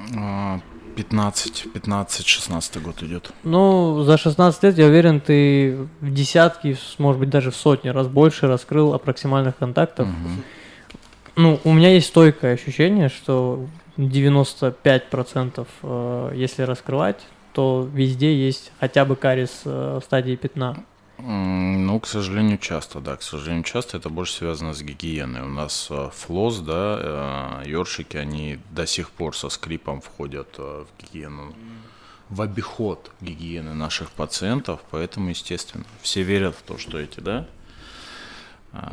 15, 15-16 год идет. Ну, за 16 лет, я уверен, ты в десятки, может быть, даже в сотни раз больше раскрыл аппроксимальных контактов. Угу ну, у меня есть стойкое ощущение, что 95% э, если раскрывать, то везде есть хотя бы карис э, в стадии пятна. Ну, к сожалению, часто, да. К сожалению, часто это больше связано с гигиеной. У нас э, флос, да, ёршики, они до сих пор со скрипом входят в гигиену, в обиход гигиены наших пациентов, поэтому, естественно, все верят в то, что эти, да,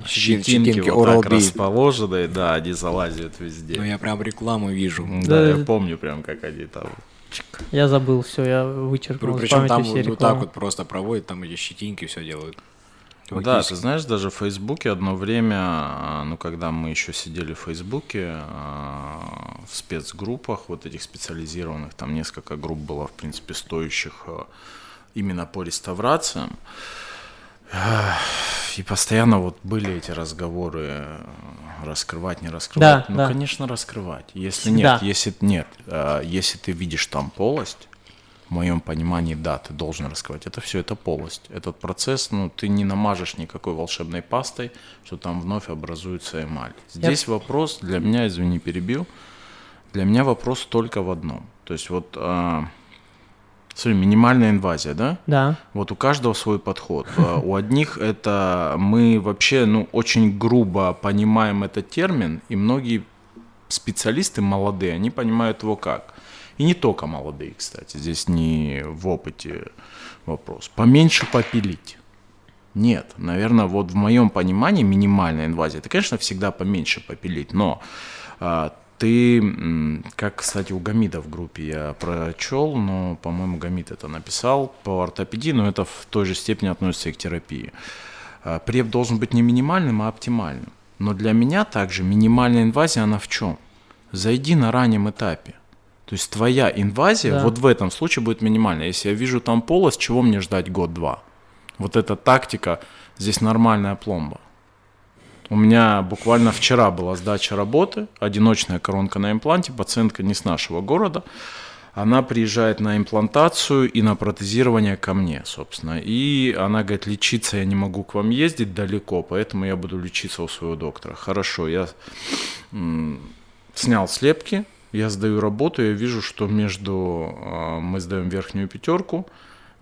щетинки, щетинки вот так расположенные, да, они залазят везде. Ну, я прям рекламу вижу. Да, да, я помню прям, как они там... Я забыл все, я вычеркнул Причем там вот, вот так вот просто проводят, там эти щетинки все делают. Да, ты знаешь, даже в Фейсбуке одно время, а, ну, когда мы еще сидели в Фейсбуке, а, в спецгруппах, вот этих специализированных, там несколько групп было, в принципе, стоящих именно по реставрациям, и постоянно вот были эти разговоры, э, раскрывать, не раскрывать. Да, ну, да. конечно, раскрывать. Если нет, если нет, э, если ты видишь там полость, в моем понимании, да, ты должен раскрывать. Это все, это полость. Этот процесс, ну, ты не намажешь никакой волшебной пастой, что там вновь образуется эмаль. Здесь Я... вопрос для меня, извини, перебил, для меня вопрос только в одном. То есть вот э, Смотри, минимальная инвазия, да? Да. Вот у каждого свой подход. Э, у одних это мы вообще, ну, очень грубо понимаем этот термин, и многие специалисты молодые, они понимают его как. И не только молодые, кстати, здесь не в опыте вопрос. Поменьше попилить. Нет, наверное, вот в моем понимании минимальная инвазия, это, конечно, всегда поменьше попилить, но а, ты, как, кстати, у Гамида в группе я прочел, но, по-моему, Гамид это написал по ортопедии, но это в той же степени относится и к терапии. А, преп должен быть не минимальным, а оптимальным. Но для меня также минимальная инвазия, она в чем? Зайди на раннем этапе. То есть твоя инвазия да. вот в этом случае будет минимальная. Если я вижу там полость, чего мне ждать год-два? Вот эта тактика, здесь нормальная пломба. У меня буквально вчера была сдача работы, одиночная коронка на импланте, пациентка не с нашего города. Она приезжает на имплантацию и на протезирование ко мне, собственно. И она говорит, лечиться я не могу к вам ездить далеко, поэтому я буду лечиться у своего доктора. Хорошо, я снял слепки, я сдаю работу, я вижу, что между... А, мы сдаем верхнюю пятерку,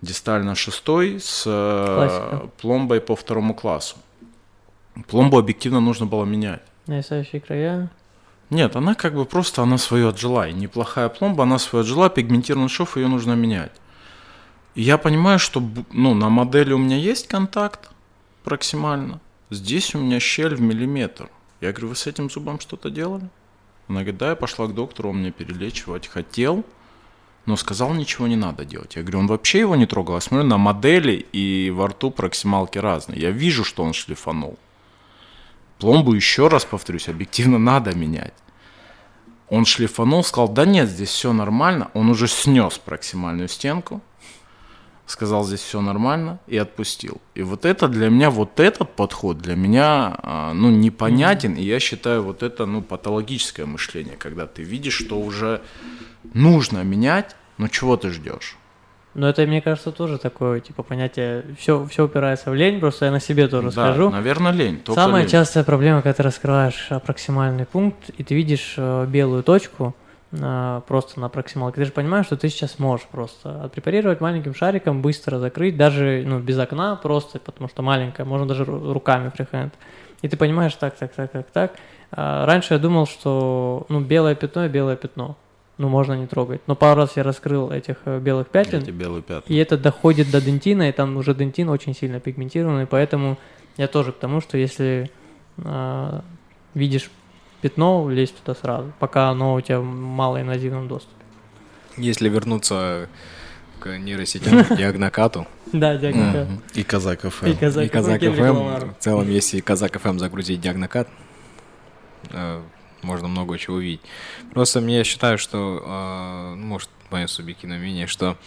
дистально шестой с э, Классика. пломбой по второму классу. Пломбу объективно нужно было менять. Нависающие края? Нет, она как бы просто, она свою отжила. И неплохая пломба, она свою отжила, пигментированный шов, ее нужно менять. И я понимаю, что ну, на модели у меня есть контакт проксимально. Здесь у меня щель в миллиметр. Я говорю, вы с этим зубом что-то делали? Она говорит, да, я пошла к доктору, он мне перелечивать хотел, но сказал, ничего не надо делать. Я говорю, он вообще его не трогал. Я смотрю на модели, и во рту проксималки разные. Я вижу, что он шлифанул. Пломбу, еще раз повторюсь, объективно надо менять. Он шлифанул, сказал, да нет, здесь все нормально. Он уже снес проксимальную стенку, сказал, здесь все нормально, и отпустил. И вот это для меня, вот этот подход для меня, а, ну, непонятен, и я считаю, вот это, ну, патологическое мышление, когда ты видишь, что уже нужно менять, но чего ты ждешь? Но это, мне кажется, тоже такое, типа, понятие, все, все упирается в лень, просто я на себе тоже да, скажу. наверное, лень. Самая лень. частая проблема, когда ты раскрываешь проксимальный пункт, и ты видишь э, белую точку, э, просто на проксималке, ты же понимаешь, что ты сейчас можешь просто отпрепарировать маленьким шариком, быстро закрыть, даже ну, без окна просто, потому что маленькая, можно даже руками фрихенд. И ты понимаешь, так, так, так, так, так. А раньше я думал, что ну, белое пятно и белое пятно ну, можно не трогать. Но пару раз я раскрыл этих э, белых пятен. Эти белые пятна. И это доходит до дентина, и там уже дентин очень сильно пигментированный, поэтому я тоже к тому, что если э, видишь пятно, лезь туда сразу, пока оно у тебя в малоинвазивном доступе. Если вернуться к нейросетям, Diagnocat у. Да, Diagnocat. И Казак FM. И Казак FM. В целом, если Казак FM загрузить Diagnocat, э, можно много чего увидеть. Просто я считаю, что, э, может, мое субъективное мнение, что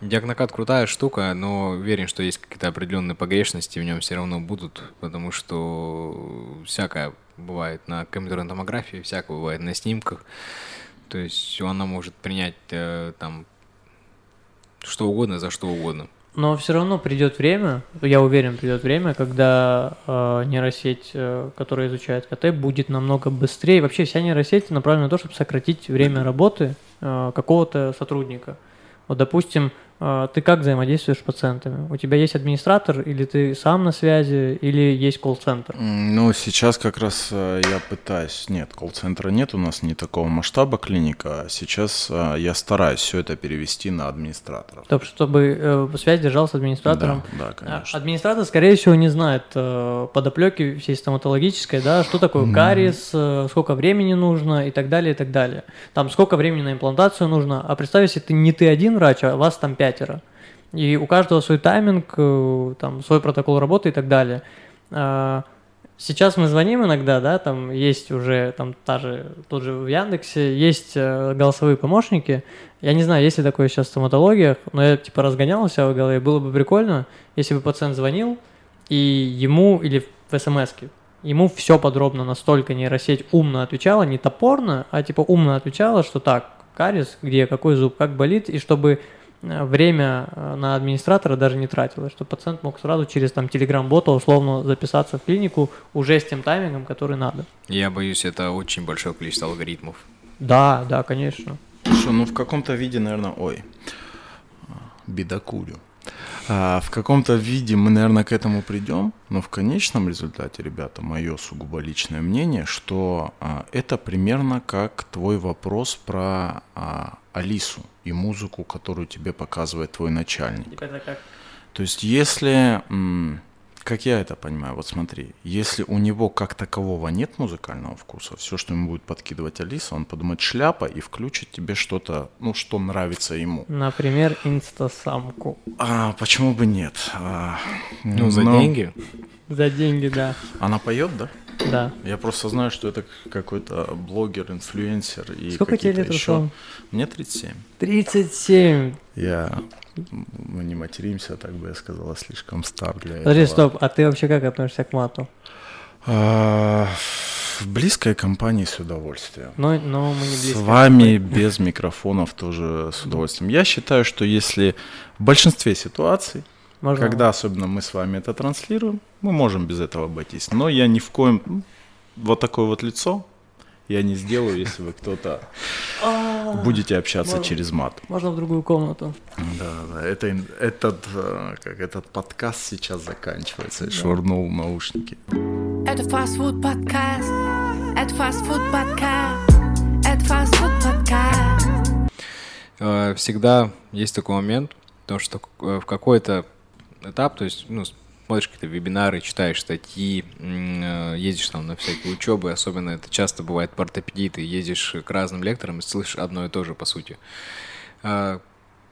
Diagnocat крутая штука, но уверен, что есть какие-то определенные погрешности в нем все равно будут, потому что всякое бывает на компьютерной томографии, всякое бывает на снимках. То есть она может принять э, там что угодно за что угодно. Но все равно придет время, я уверен, придет время, когда э, нейросеть, э, которая изучает КТ, будет намного быстрее. Вообще вся нейросеть направлена на то, чтобы сократить время работы э, какого-то сотрудника. Вот, допустим, ты как взаимодействуешь с пациентами? У тебя есть администратор, или ты сам на связи, или есть колл-центр? Ну, сейчас как раз э, я пытаюсь... Нет, колл-центра нет, у нас не такого масштаба клиника. Сейчас э, я стараюсь все это перевести на администратора. То, чтобы э, связь держалась с администратором? Да, да, конечно. Администратор, скорее всего, не знает подоплеки всей стоматологической, да, что такое кариес, сколько времени нужно и так далее, и так далее. Там сколько времени на имплантацию нужно. А представь, если ты не ты один врач, а вас там пять пятеро. И у каждого свой тайминг, э, там, свой протокол работы и так далее. А, сейчас мы звоним иногда, да, там есть уже, там, та же, тут же в Яндексе есть э, голосовые помощники. Я не знаю, есть ли такое сейчас в стоматологиях, но я, типа, разгонял у в голове. Было бы прикольно, если бы пациент звонил, и ему, или в смс ему все подробно настолько нейросеть умно отвечала, не топорно, а, типа, умно отвечала, что так, карис, где, какой зуб, как болит, и чтобы время э, на администратора даже не тратилось, что пациент мог сразу через там телеграм-бота условно записаться в клинику уже с тем таймингом, который надо. Я боюсь, это очень большое количество алгоритмов. Да, да, конечно. Что, ну в каком-то виде, наверное, ой, бедокурю. А, в каком-то виде мы, наверное, к этому придем, но в конечном результате, ребята, мое сугубо личное мнение, что а, это примерно как твой вопрос про а, Алису и музыку, которую тебе показывает твой начальник. Это как? То есть, если, как я это понимаю, вот смотри, если у него как такового нет музыкального вкуса, все, что ему будет подкидывать Алиса, он подумает шляпа и включит тебе что-то, ну, что нравится ему. Например, инстасамку. А почему бы нет? А, ну, за но... деньги. За деньги, да. Она поет, да? Да. Я просто знаю, что это какой-то блогер, инфлюенсер. И Сколько тебе лет, Руслан? Мне 37. 37. Я мы не материмся, так бы я сказала, слишком стар для Подожди, этого. стоп, а ты вообще как относишься к мату? А, в близкой компании с удовольствием. Но, но мы не С вами без микрофонов тоже с удовольствием. Я считаю, что если в большинстве ситуаций можно. Когда особенно мы с вами это транслируем, мы можем без этого обойтись. Но я ни в коем... Вот такое вот лицо я не сделаю, если вы кто-то а, будете общаться через мат. Можно в другую комнату. Да, да. Это, этот, э, как этот подкаст сейчас заканчивается. Швырнул наушники. Это фастфуд подкаст. Это фастфуд подкаст. Это фастфуд подкаст. Э, всегда есть такой момент, то, что э, в какой-то этап, то есть, ну, смотришь какие-то вебинары, читаешь статьи, э, ездишь там на всякие учебы, особенно это часто бывает по ортопедии, ты ездишь к разным лекторам и слышишь одно и то же, по сути. А,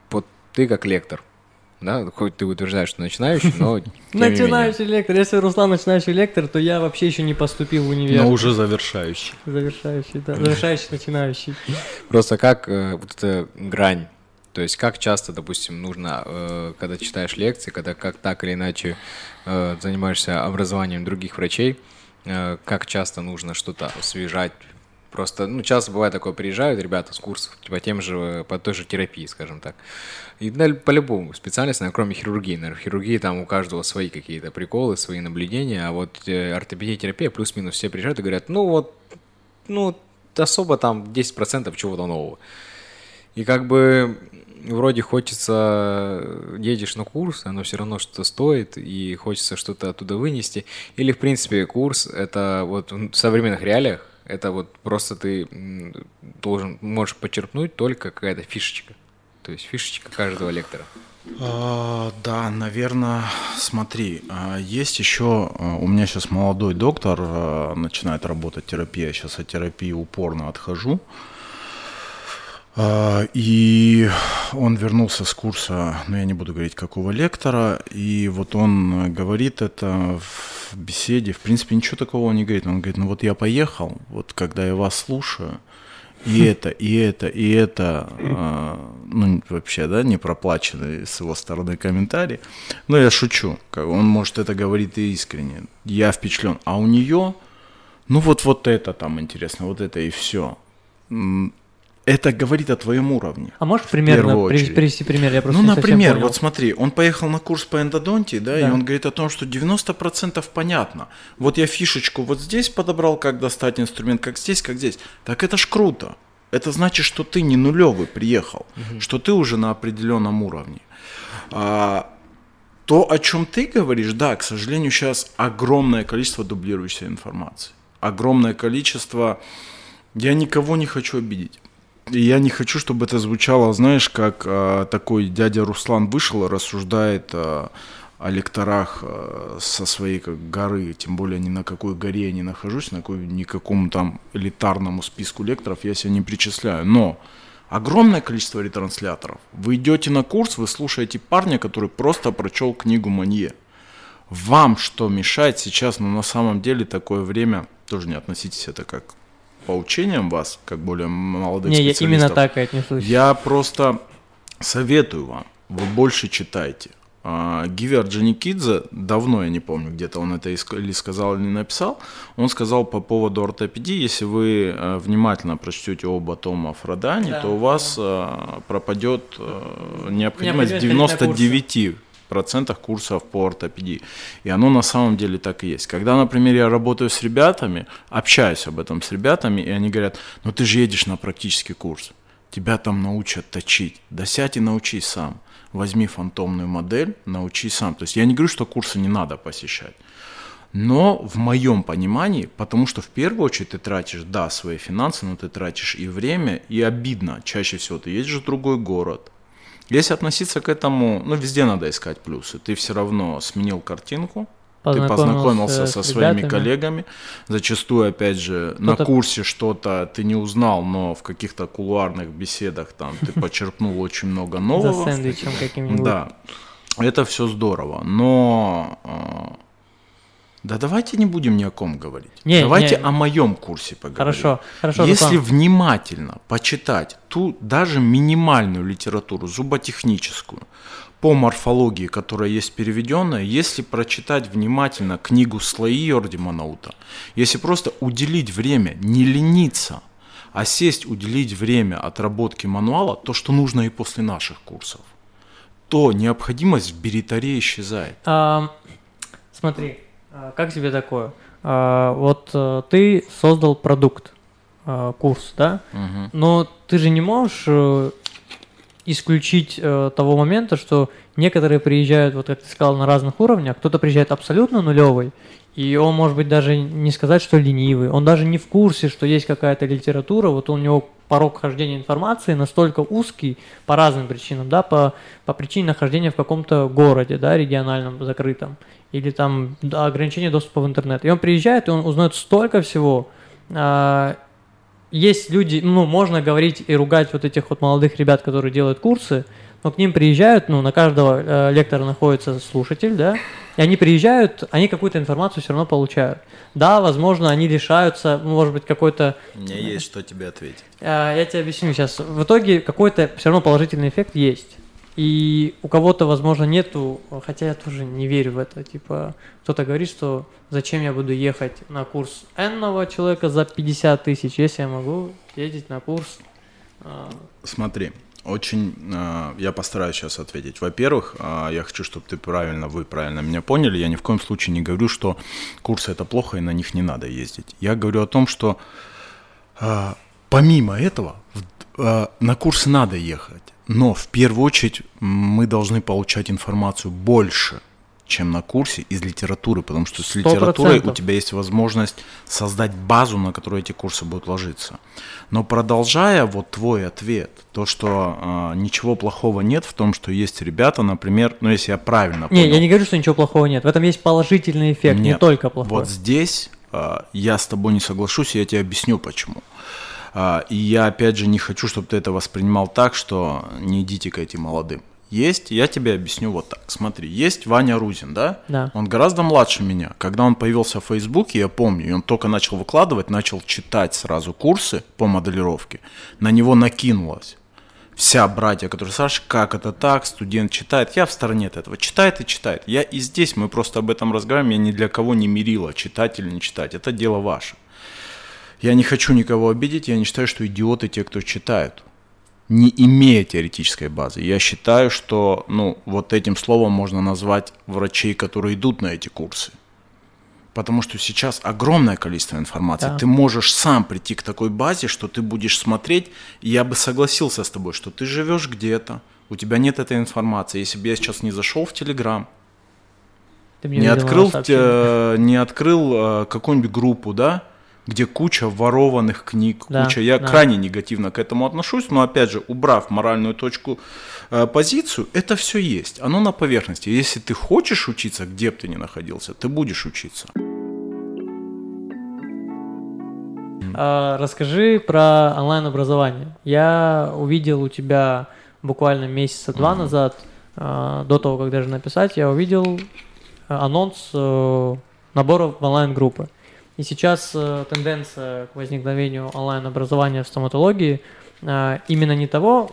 вот ты как лектор, да, хоть ты утверждаешь, что начинающий, но Начинающий лектор. Если Руслан начинающий лектор, то я вообще еще не поступил в универ. Но уже завершающий. Завершающий, да. Завершающий, начинающий. Просто как э, вот эта грань то есть как часто, допустим, нужно, э, когда читаешь лекции, когда как так или иначе э, занимаешься образованием других врачей, э, как часто нужно что-то освежать. Просто, ну, часто бывает такое, приезжают ребята с курсов, по тем же, по той же терапии, скажем так. И да, по-любому специальность, наверное, кроме хирургии. Наверное, в хирургии там у каждого свои какие-то приколы, свои наблюдения, а вот ортопедия, терапия плюс-минус все приезжают и говорят, ну вот, ну, особо там 10% чего-то нового. И как бы вроде хочется, едешь на курс, оно все равно что-то стоит, и хочется что-то оттуда вынести. Или, в принципе, курс — это вот в современных реалиях, это вот просто ты должен, можешь почерпнуть только какая-то фишечка. То есть фишечка каждого лектора. А, да, наверное, смотри, а, есть еще, а, у меня сейчас молодой доктор начинает работать терапия, сейчас от терапии упорно отхожу. А, и он вернулся с курса, ну я не буду говорить какого лектора, и вот он говорит это в беседе, в принципе ничего такого он не говорит, он говорит, ну вот я поехал, вот когда я вас слушаю, и это, и это, и это, а, ну вообще, да, не проплаченный с его стороны комментарий, но я шучу, он может это говорит и искренне, я впечатлен, а у нее, ну вот вот это там интересно, вот это и все это говорит о твоем уровне. А можешь примерно привести пример? Я просто ну, например, вот смотри, он поехал на курс по эндодонтии, да, да, и он говорит о том, что 90% понятно. Вот я фишечку вот здесь подобрал, как достать инструмент, как здесь, как здесь. Так это ж круто. это значит, что ты не нулевый приехал, угу. что ты уже на определенном уровне. А, то, о чем ты говоришь, да, к сожалению, сейчас огромное количество дублирующей информации. Огромное количество... Я никого не хочу обидеть. Я не хочу, чтобы это звучало, знаешь, как э, такой дядя Руслан вышел и рассуждает э, о лекторах э, со своей как, горы, тем более ни на какой горе я не нахожусь, на какой, никакому там элитарному списку лекторов я себя не причисляю. Но огромное количество ретрансляторов. Вы идете на курс, вы слушаете парня, который просто прочел книгу Манье. Вам что мешает сейчас, но ну, на самом деле такое время, тоже не относитесь это как поучением вас, как более молодых не, специалистов. Не, я именно так и отнесусь. Я просто советую вам, вы больше читайте. А, Гивер Джаникидзе, давно я не помню, где-то он это или сказал, или написал, он сказал по поводу ортопедии, если вы э, внимательно прочтете оба тома Фродани, да, то у вас да. Э, пропадет э, необходимость 99 процентах курсов по ортопедии. И оно на самом деле так и есть. Когда, например, я работаю с ребятами, общаюсь об этом с ребятами, и они говорят, ну ты же едешь на практический курс, тебя там научат точить, да сядь и научись сам возьми фантомную модель, научись сам. То есть я не говорю, что курсы не надо посещать. Но в моем понимании, потому что в первую очередь ты тратишь, да, свои финансы, но ты тратишь и время, и обидно. Чаще всего ты едешь в другой город. Если относиться к этому, ну, везде надо искать плюсы. Ты все равно сменил картинку, ты познакомился со своими ребятами. коллегами. Зачастую, опять же, на курсе что-то ты не узнал, но в каких-то кулуарных беседах там ты почерпнул очень много нового. За сэндвичем каким-нибудь. Да. Это все здорово. Но а, да давайте не будем ни о ком говорить. Не, давайте не. о моем курсе поговорим. Хорошо, хорошо. Если Руслан. внимательно почитать ту даже минимальную литературу зуботехническую, по морфологии, которая есть переведенная, если прочитать внимательно книгу «Слои» Йорди Манаута, если просто уделить время, не лениться, а сесть, уделить время отработки мануала, то, что нужно и после наших курсов, то необходимость в беритаре исчезает. А, смотри, как тебе такое? А, вот э, ты создал продукт, а, курс, да? Угу. Но ты же не можешь э, исключить э, того момента, что некоторые приезжают, вот как ты сказал, на разных уровнях, кто-то приезжает абсолютно нулевый, и он может быть даже не сказать, что ленивый, он даже не в курсе, что есть какая-то литература, вот у него порог хождения информации настолько узкий по разным причинам, да, по, по причине нахождения в каком-то городе, да, региональном, закрытом, или там да, ограничение доступа в интернет. И он приезжает, и он узнает столько всего, э, есть люди, ну, можно говорить и ругать вот этих вот молодых ребят, которые делают курсы, но к ним приезжают, ну, на каждого э, лектора находится слушатель, да, и они приезжают, они какую-то информацию все равно получают. Да, возможно, они лишаются, может быть, какой-то... У меня есть что тебе ответить. Э, я тебе объясню сейчас. В итоге какой-то все равно положительный эффект есть. И у кого-то, возможно, нету, хотя я тоже не верю в это. Типа, кто-то говорит, что зачем я буду ехать на курс энного человека за 50 тысяч, если я могу ездить на курс. Э... Смотри, очень, э, я постараюсь сейчас ответить. Во-первых, э, я хочу, чтобы ты правильно, вы правильно меня поняли. Я ни в коем случае не говорю, что курсы это плохо и на них не надо ездить. Я говорю о том, что э, помимо этого на курсы надо ехать. Но в первую очередь мы должны получать информацию больше, чем на курсе из литературы, потому что с 100%. литературой у тебя есть возможность создать базу, на которую эти курсы будут ложиться. Но продолжая вот твой ответ, то, что э, ничего плохого нет в том, что есть ребята, например, ну если я правильно понял. Не, я не говорю, что ничего плохого нет. В этом есть положительный эффект, нет, не только плохой. Вот здесь э, я с тобой не соглашусь, и я тебе объясню почему. А, и я, опять же, не хочу, чтобы ты это воспринимал так, что не идите к этим молодым. Есть, я тебе объясню вот так. Смотри, есть Ваня Рузин, да? Да. Он гораздо младше меня. Когда он появился в Фейсбуке, я помню, и он только начал выкладывать, начал читать сразу курсы по моделировке, на него накинулось вся братья, которые Саша, как это так, студент читает, я в стороне от этого, читает и читает. Я и здесь, мы просто об этом разговариваем, я ни для кого не мерила, читать или не читать, это дело ваше. Я не хочу никого обидеть, я не считаю, что идиоты те, кто читают, не имея теоретической базы. Я считаю, что ну, вот этим словом можно назвать врачей, которые идут на эти курсы. Потому что сейчас огромное количество информации. Да. Ты можешь сам прийти к такой базе, что ты будешь смотреть, я бы согласился с тобой, что ты живешь где-то, у тебя нет этой информации. Если бы я сейчас не зашел в Телеграм, не открыл, э, не открыл э, какую-нибудь группу, да, где куча ворованных книг, да, куча. Я да. крайне негативно к этому отношусь, но опять же, убрав моральную точку э, позицию, это все есть. Оно на поверхности. Если ты хочешь учиться, где бы ты ни находился, ты будешь учиться. А, расскажи про онлайн-образование. Я увидел у тебя буквально месяца два mm-hmm. назад, а, до того, как даже написать, я увидел анонс э, набора в онлайн-группы. И сейчас э, тенденция к возникновению онлайн-образования в стоматологии э, именно не того,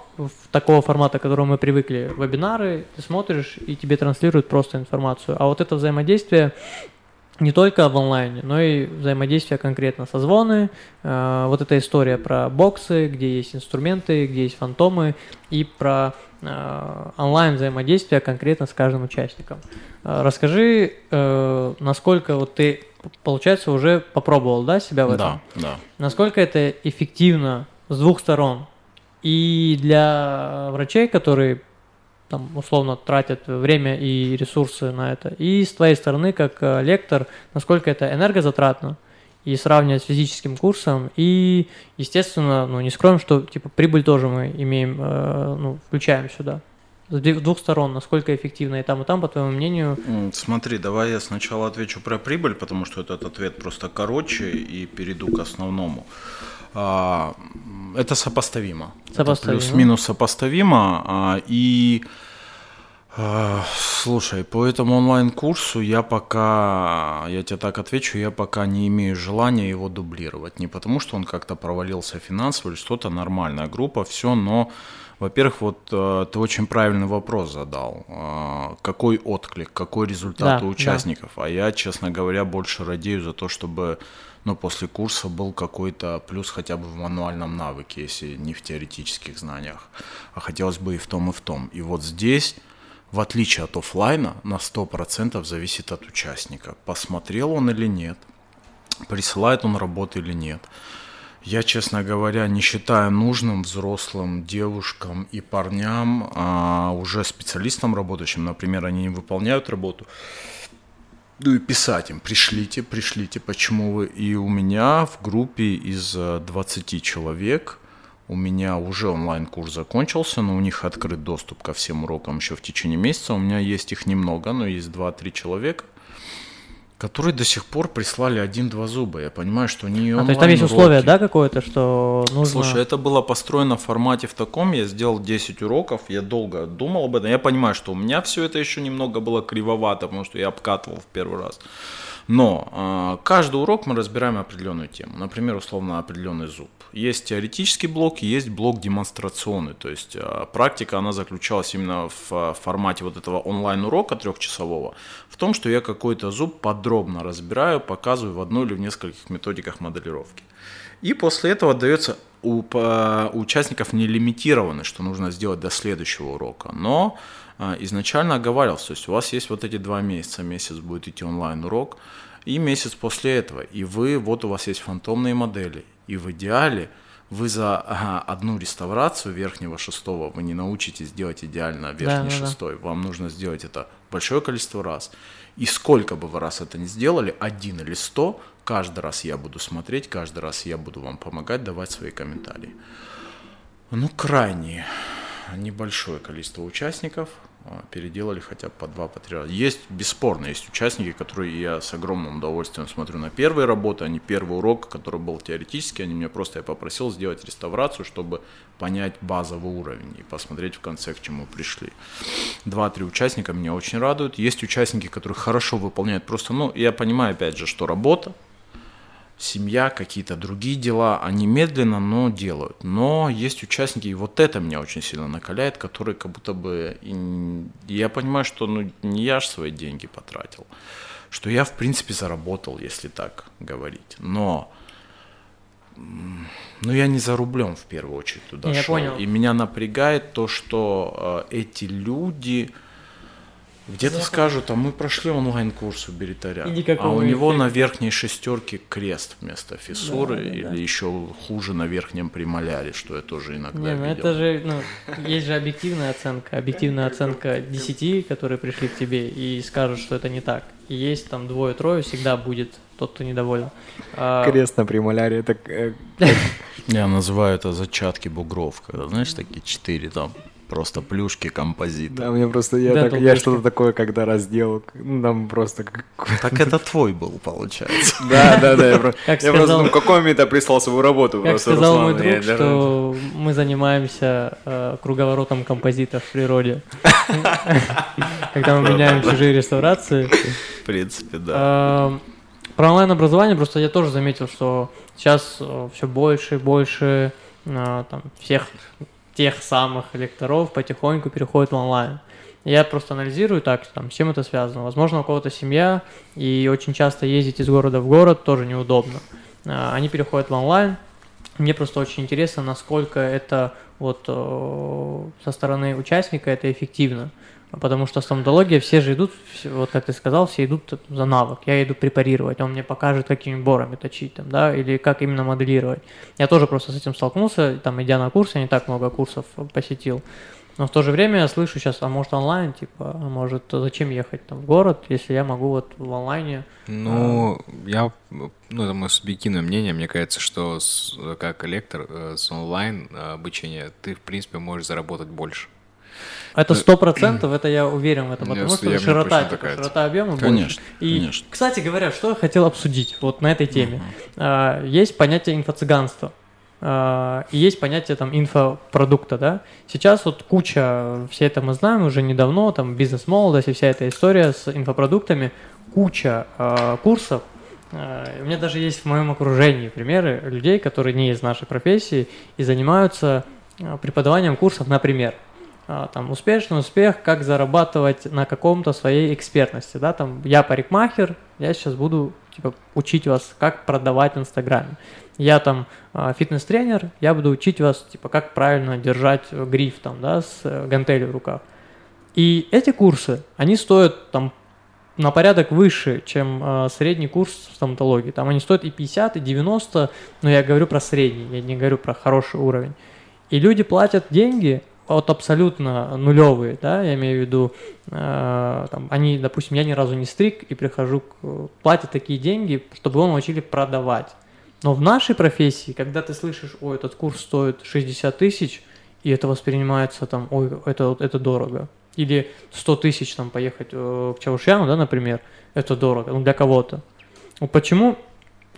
такого формата, к которому мы привыкли, вебинары, ты смотришь и тебе транслируют просто информацию, а вот это взаимодействие не только в онлайне, но и взаимодействие конкретно созвоны, э, вот эта история про боксы, где есть инструменты, где есть фантомы, и про э, онлайн взаимодействие конкретно с каждым участником. Э, расскажи, э, насколько вот ты, получается, уже попробовал, да, себя в этом? Да, да. Насколько это эффективно с двух сторон? И для врачей, которые там, условно тратят время и ресурсы на это. И с твоей стороны, как э, лектор, насколько это энергозатратно, и сравнивать с физическим курсом. И, естественно, ну, не скроем, что типа прибыль тоже мы имеем, э, ну, включаем сюда. С двух сторон, насколько эффективно и там, и там, по твоему мнению? Смотри, давай я сначала отвечу про прибыль, потому что этот ответ просто короче, и перейду к основному. А, это сопоставимо. Сопоставимо. Плюс-минус сопоставимо. А, и а, Слушай, по этому онлайн-курсу я пока, я тебе так отвечу, я пока не имею желания его дублировать. Не потому, что он как-то провалился финансово или что-то, нормальная группа, все, но, во-первых, вот э, ты очень правильный вопрос задал. Какой отклик, какой результат да, у участников? Да. А я, честно говоря, больше радею за то, чтобы но после курса был какой-то плюс хотя бы в мануальном навыке, если не в теоретических знаниях. А хотелось бы и в том, и в том. И вот здесь, в отличие от офлайна, на 100% зависит от участника. Посмотрел он или нет, присылает он работу или нет. Я, честно говоря, не считаю нужным взрослым девушкам и парням, а уже специалистам работающим, например, они не выполняют работу, ну и писать им, пришлите, пришлите, почему вы. И у меня в группе из 20 э, человек, у меня уже онлайн-курс закончился, но у них открыт доступ ко всем урокам еще в течение месяца. У меня есть их немного, но есть 2-3 человека которые до сих пор прислали один-два зуба. Я понимаю, что не а, то есть там есть условие, да, какое-то, что нужно... Слушай, это было построено в формате в таком, я сделал 10 уроков, я долго думал об этом. Я понимаю, что у меня все это еще немного было кривовато, потому что я обкатывал в первый раз. Но э, каждый урок мы разбираем определенную тему. Например, условно определенный зуб. Есть теоретический блок, есть блок демонстрационный. То есть э, практика, она заключалась именно в э, формате вот этого онлайн-урока трехчасового, в том, что я какой-то зуб подробно разбираю, показываю в одной или в нескольких методиках моделировки. И после этого дается у, участников не лимитированы, что нужно сделать до следующего урока. Но а, изначально оговаривался, то есть у вас есть вот эти два месяца, месяц будет идти онлайн-урок, и месяц после этого, и вы, вот у вас есть фантомные модели, и в идеале вы за ага, одну реставрацию верхнего шестого вы не научитесь делать идеально верхний да, шестой, да. вам нужно сделать это большое количество раз. И сколько бы вы раз это не сделали, один или сто, каждый раз я буду смотреть, каждый раз я буду вам помогать, давать свои комментарии. Ну, крайне небольшое количество участников, переделали хотя бы по два, по три раза. Есть, бесспорно, есть участники, которые я с огромным удовольствием смотрю на первые работы, а не первый урок, который был теоретический, они мне просто, я попросил сделать реставрацию, чтобы понять базовый уровень и посмотреть в конце, к чему пришли. Два-три участника меня очень радуют. Есть участники, которые хорошо выполняют просто, ну, я понимаю, опять же, что работа, семья, какие-то другие дела, они медленно, но делают. Но есть участники, и вот это меня очень сильно накаляет, которые как будто бы... Я понимаю, что ну, не я же свои деньги потратил, что я, в принципе, заработал, если так говорить. Но ну, я не за рублем в первую очередь туда я шел. Понял. И меня напрягает то, что э, эти люди Где-то скажут, а мы прошли онлайн-курс у Беритаря, а у него эффекта. на верхней шестерке крест вместо фиссуры, да, или да. еще хуже на верхнем премоляре, что я тоже иногда Не, ну это же, ну, есть же объективная оценка, объективная оценка 10, которые пришли к тебе и скажут, что это не так. И есть там двое-трое, всегда будет тот, кто недоволен. А... Крест на премоляре, это... Э, я называю это зачатки бугров, когда, знаешь, такие четыре там Просто плюшки композита. Да, мне просто я, да, так, я что-то такое, когда раздел, ну, нам просто... Так это твой был, получается. Да, да, да. Я просто, ну, какой мне это прислал свою работу. Как сказал мой друг, что мы занимаемся э, круговоротом композита в природе. Когда мы меняем чужие реставрации. В принципе, да. Про онлайн-образование просто я тоже заметил, что сейчас э, все больше и больше э, там, всех тех самых лекторов потихоньку переходят в онлайн. Я просто анализирую так, там, с чем это связано. Возможно, у кого-то семья, и очень часто ездить из города в город тоже неудобно. А, они переходят в онлайн. Мне просто очень интересно, насколько это вот э, со стороны участника это эффективно. Потому что стоматология, все же идут, вот как ты сказал, все идут за навык. Я иду препарировать, он мне покажет, какими борами точить, там, да, или как именно моделировать. Я тоже просто с этим столкнулся, там, идя на курсы, я не так много курсов посетил. Но в то же время я слышу сейчас, а может онлайн, типа, а может зачем ехать там в город, если я могу вот в онлайне. Ну, а... я, ну это мое субъективное мнение, мне кажется, что с, как лектор э, с онлайн э, обучения ты в принципе можешь заработать больше. Это сто процентов, это я уверен в этом, потому что широта, типа, широта объема Конечно, И, конечно. кстати говоря, что я хотел обсудить вот на этой теме. Uh-huh. Есть понятие инфо-цыганства. И есть понятие там инфопродукта, да. Сейчас вот куча, все это мы знаем уже недавно, там бизнес-молодость и вся эта история с инфопродуктами, куча uh, курсов. Uh, у меня даже есть в моем окружении примеры людей, которые не из нашей профессии и занимаются преподаванием курсов, например, там успешный успех, как зарабатывать на каком-то своей экспертности, да, там я парикмахер, я сейчас буду типа учить вас, как продавать в Инстаграме. Я там а, фитнес-тренер, я буду учить вас, типа, как правильно держать гриф там, да, с э, гантелью в руках. И эти курсы, они стоят там на порядок выше, чем э, средний курс в стоматологии. Там они стоят и 50, и 90, но я говорю про средний, я не говорю про хороший уровень. И люди платят деньги, вот абсолютно нулевые, да, я имею в виду, э, там, они, допустим, я ни разу не стриг и прихожу, к, платят такие деньги, чтобы его научили продавать. Но в нашей профессии, когда ты слышишь, ой, этот курс стоит 60 тысяч, и это воспринимается там, ой, это, это дорого. Или 100 тысяч там поехать э, к Чаушьяну, да, например, это дорого, ну, для кого-то. Ну, почему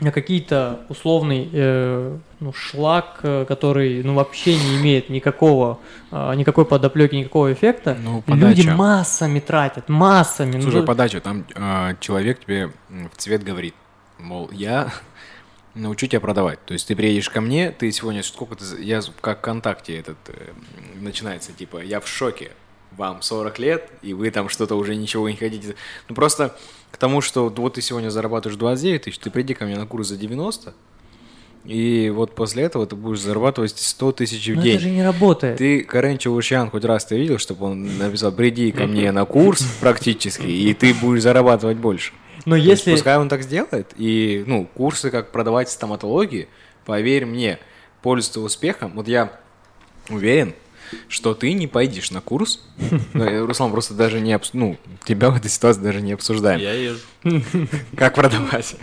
какие-то условный э, ну, шлак, э, который ну, вообще не имеет никакого, э, никакой подоплеки, никакого эффекта, ну, люди массами тратят, массами. Слушай, ну, подача, там э, человек тебе в цвет говорит, мол, я научу тебя продавать. То есть ты приедешь ко мне, ты сегодня сколько ты, я как ВКонтакте этот э, начинается, типа, я в шоке, вам 40 лет, и вы там что-то уже ничего не хотите. Ну просто к тому, что вот ты сегодня зарабатываешь 29 тысяч, ты приди ко мне на курс за 90, и вот после этого ты будешь зарабатывать 100 тысяч в Но день. это же не работает. Ты Карен Чаушьян хоть раз ты видел, чтобы он написал, приди ко мне на курс практически, и ты будешь зарабатывать больше. Но если... Есть, пускай он так сделает, и, ну, курсы, как продавать стоматологии, поверь мне, пользуются успехом. Вот я уверен, что ты не пойдешь на курс. Ну, Руслан просто даже не... Обс... Ну, тебя в этой ситуации даже не обсуждаем. Я езжу. Как продавать.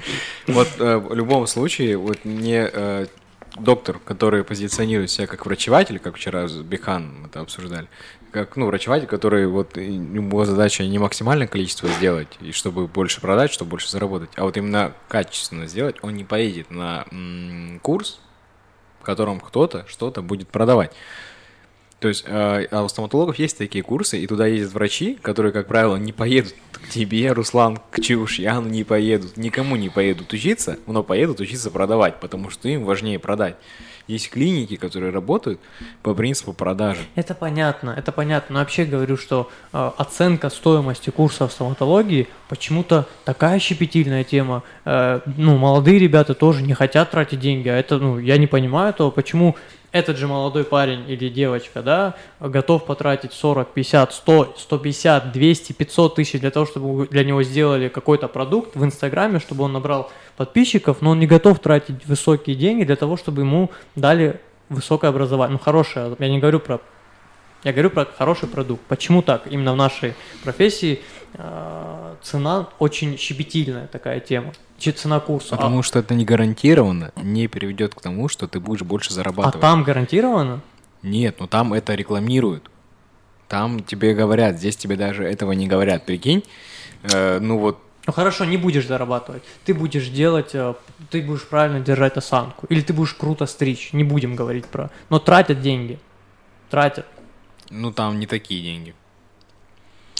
Вот э, в любом случае, вот не э, доктор, который позиционирует себя как врачеватель, как вчера с Бихан мы это обсуждали, как, ну, врачеватель, который вот его задача не максимальное количество сделать, и чтобы больше продать, чтобы больше заработать, а вот именно качественно сделать, он не поедет на м- курс, в котором кто-то что-то будет продавать. То есть э, у стоматологов есть такие курсы, и туда ездят врачи, которые, как правило, не поедут к тебе, Руслан, к Чаушьяну не поедут, никому не поедут учиться, но поедут учиться продавать, потому что им важнее продать. Есть клиники, которые работают по принципу продажи. Это понятно, это понятно. Но вообще говорю, что э, оценка стоимости курсов стоматологии почему-то такая щепетильная тема. Э, ну, молодые ребята тоже не хотят тратить деньги, а это, ну, я не понимаю того, почему этот же молодой парень или девочка, да, готов потратить 40, 50, 100, 150, 200, 500 тысяч для того, чтобы для него сделали какой-то продукт в Инстаграме, чтобы он набрал подписчиков, но он не готов тратить высокие деньги для того, чтобы ему дали высокое образование, ну хорошее, я не говорю про я говорю про хороший продукт. Почему так? Именно в нашей профессии э, цена очень щепетильная такая тема. Цена курса. Потому а... что это не гарантированно не приведет к тому, что ты будешь больше зарабатывать. А там гарантированно? Нет, ну там это рекламируют. Там тебе говорят, здесь тебе даже этого не говорят. Прикинь, э, ну вот ну хорошо, не будешь зарабатывать. Ты будешь делать, э, ты будешь правильно держать осанку. Или ты будешь круто стричь. Не будем говорить про... Но тратят деньги. Тратят. Ну, там не такие деньги.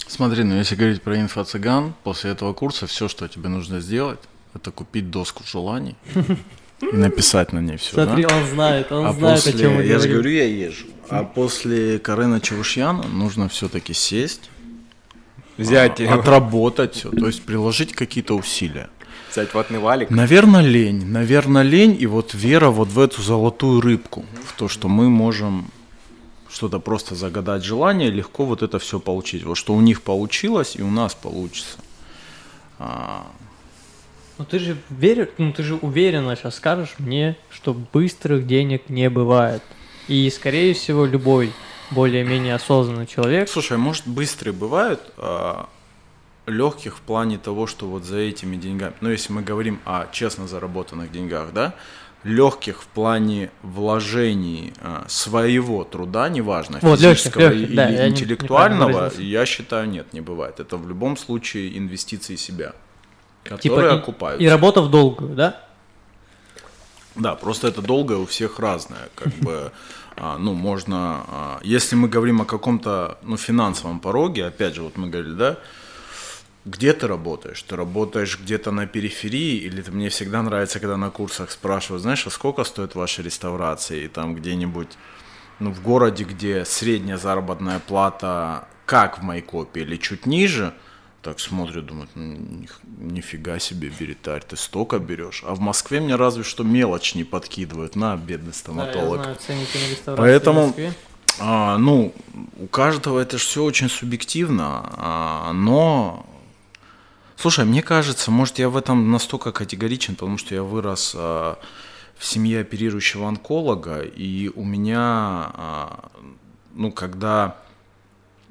Смотри, ну если говорить про инфо-цыган, после этого курса все, что тебе нужно сделать, это купить доску желаний и написать на ней все. Смотри, да? он знает, он а знает, после, о чем мы Я же говорю, я езжу. А после Карена Чавушьяна нужно все-таки сесть, взять, а, отработать все, то есть приложить какие-то усилия. Взять ватный валик. Наверное, лень. Наверное, лень и вот вера вот в эту золотую рыбку, в то, что мы можем что-то просто загадать желание, легко вот это все получить. Вот что у них получилось и у нас получится. А... Ну ты же веришь, ну ты же уверенно сейчас скажешь мне, что быстрых денег не бывает. И скорее всего любой более-менее осознанный человек. Слушай, может быстрые бывают, а легких в плане того, что вот за этими деньгами, ну если мы говорим о честно заработанных деньгах, да, легких в плане вложений э, своего труда, неважно, вот, физического легких, легких, или да, интеллектуального, я, не, я считаю, нет, не бывает. Это в любом случае инвестиции себя, которые типа, окупаются. И, и работа в долгую, да? Да, просто это долгое у всех разное, как бы, а, ну, можно, а, если мы говорим о каком-то, ну, финансовом пороге, опять же, вот мы говорили, да, где ты работаешь? Ты работаешь где-то на периферии, или ты, мне всегда нравится, когда на курсах спрашивают, знаешь, а сколько стоит ваша реставрация? И там где-нибудь, ну, в городе, где средняя заработная плата, как в Майкопе, или чуть ниже, так смотрят, думают, ну, нифига себе, Беритарь, ты столько берешь. А в Москве мне разве что мелочь не подкидывают на бедный стоматолог. Да, я знаю, Поэтому. А, ну, у каждого это же все очень субъективно, а, но Слушай, мне кажется, может, я в этом настолько категоричен, потому что я вырос а, в семье оперирующего онколога, и у меня, а, ну, когда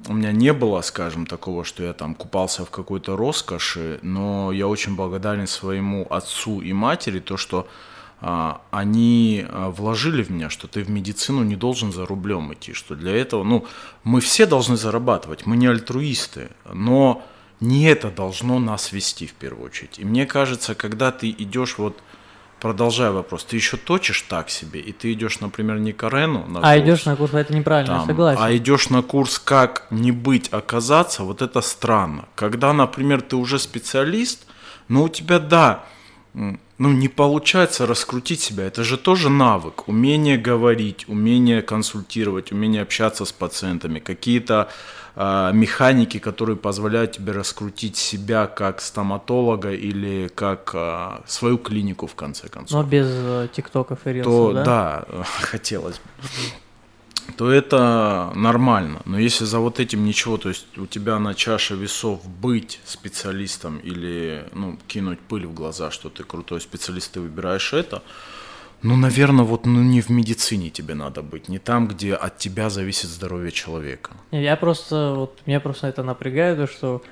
у меня не было, скажем, такого, что я там купался в какой-то роскоши, но я очень благодарен своему отцу и матери, то, что а, они а, вложили в меня, что ты в медицину не должен за рублем идти, что для этого, ну, мы все должны зарабатывать, мы не альтруисты, но не это должно нас вести в первую очередь. И мне кажется, когда ты идешь вот продолжая вопрос, ты еще точишь так себе, и ты идешь, например, не к Арену на А курс, идешь на курс, это неправильно, там, согласен. А идешь на курс, как не быть, оказаться, вот это странно. Когда, например, ты уже специалист, но у тебя, да, ну, не получается раскрутить себя. Это же тоже навык. Умение говорить, умение консультировать, умение общаться с пациентами, какие-то э, механики, которые позволяют тебе раскрутить себя как стоматолога или как э, свою клинику в конце концов. Но без э, тиктоков и рилсов, то, да? Да, хотелось бы то это нормально. Но если за вот этим ничего, то есть у тебя на чаше весов быть специалистом или ну, кинуть пыль в глаза, что ты крутой специалист, ты выбираешь это, ну, наверное, вот ну, не в медицине тебе надо быть, не там, где от тебя зависит здоровье человека. Я просто, вот, меня просто это напрягает, то, что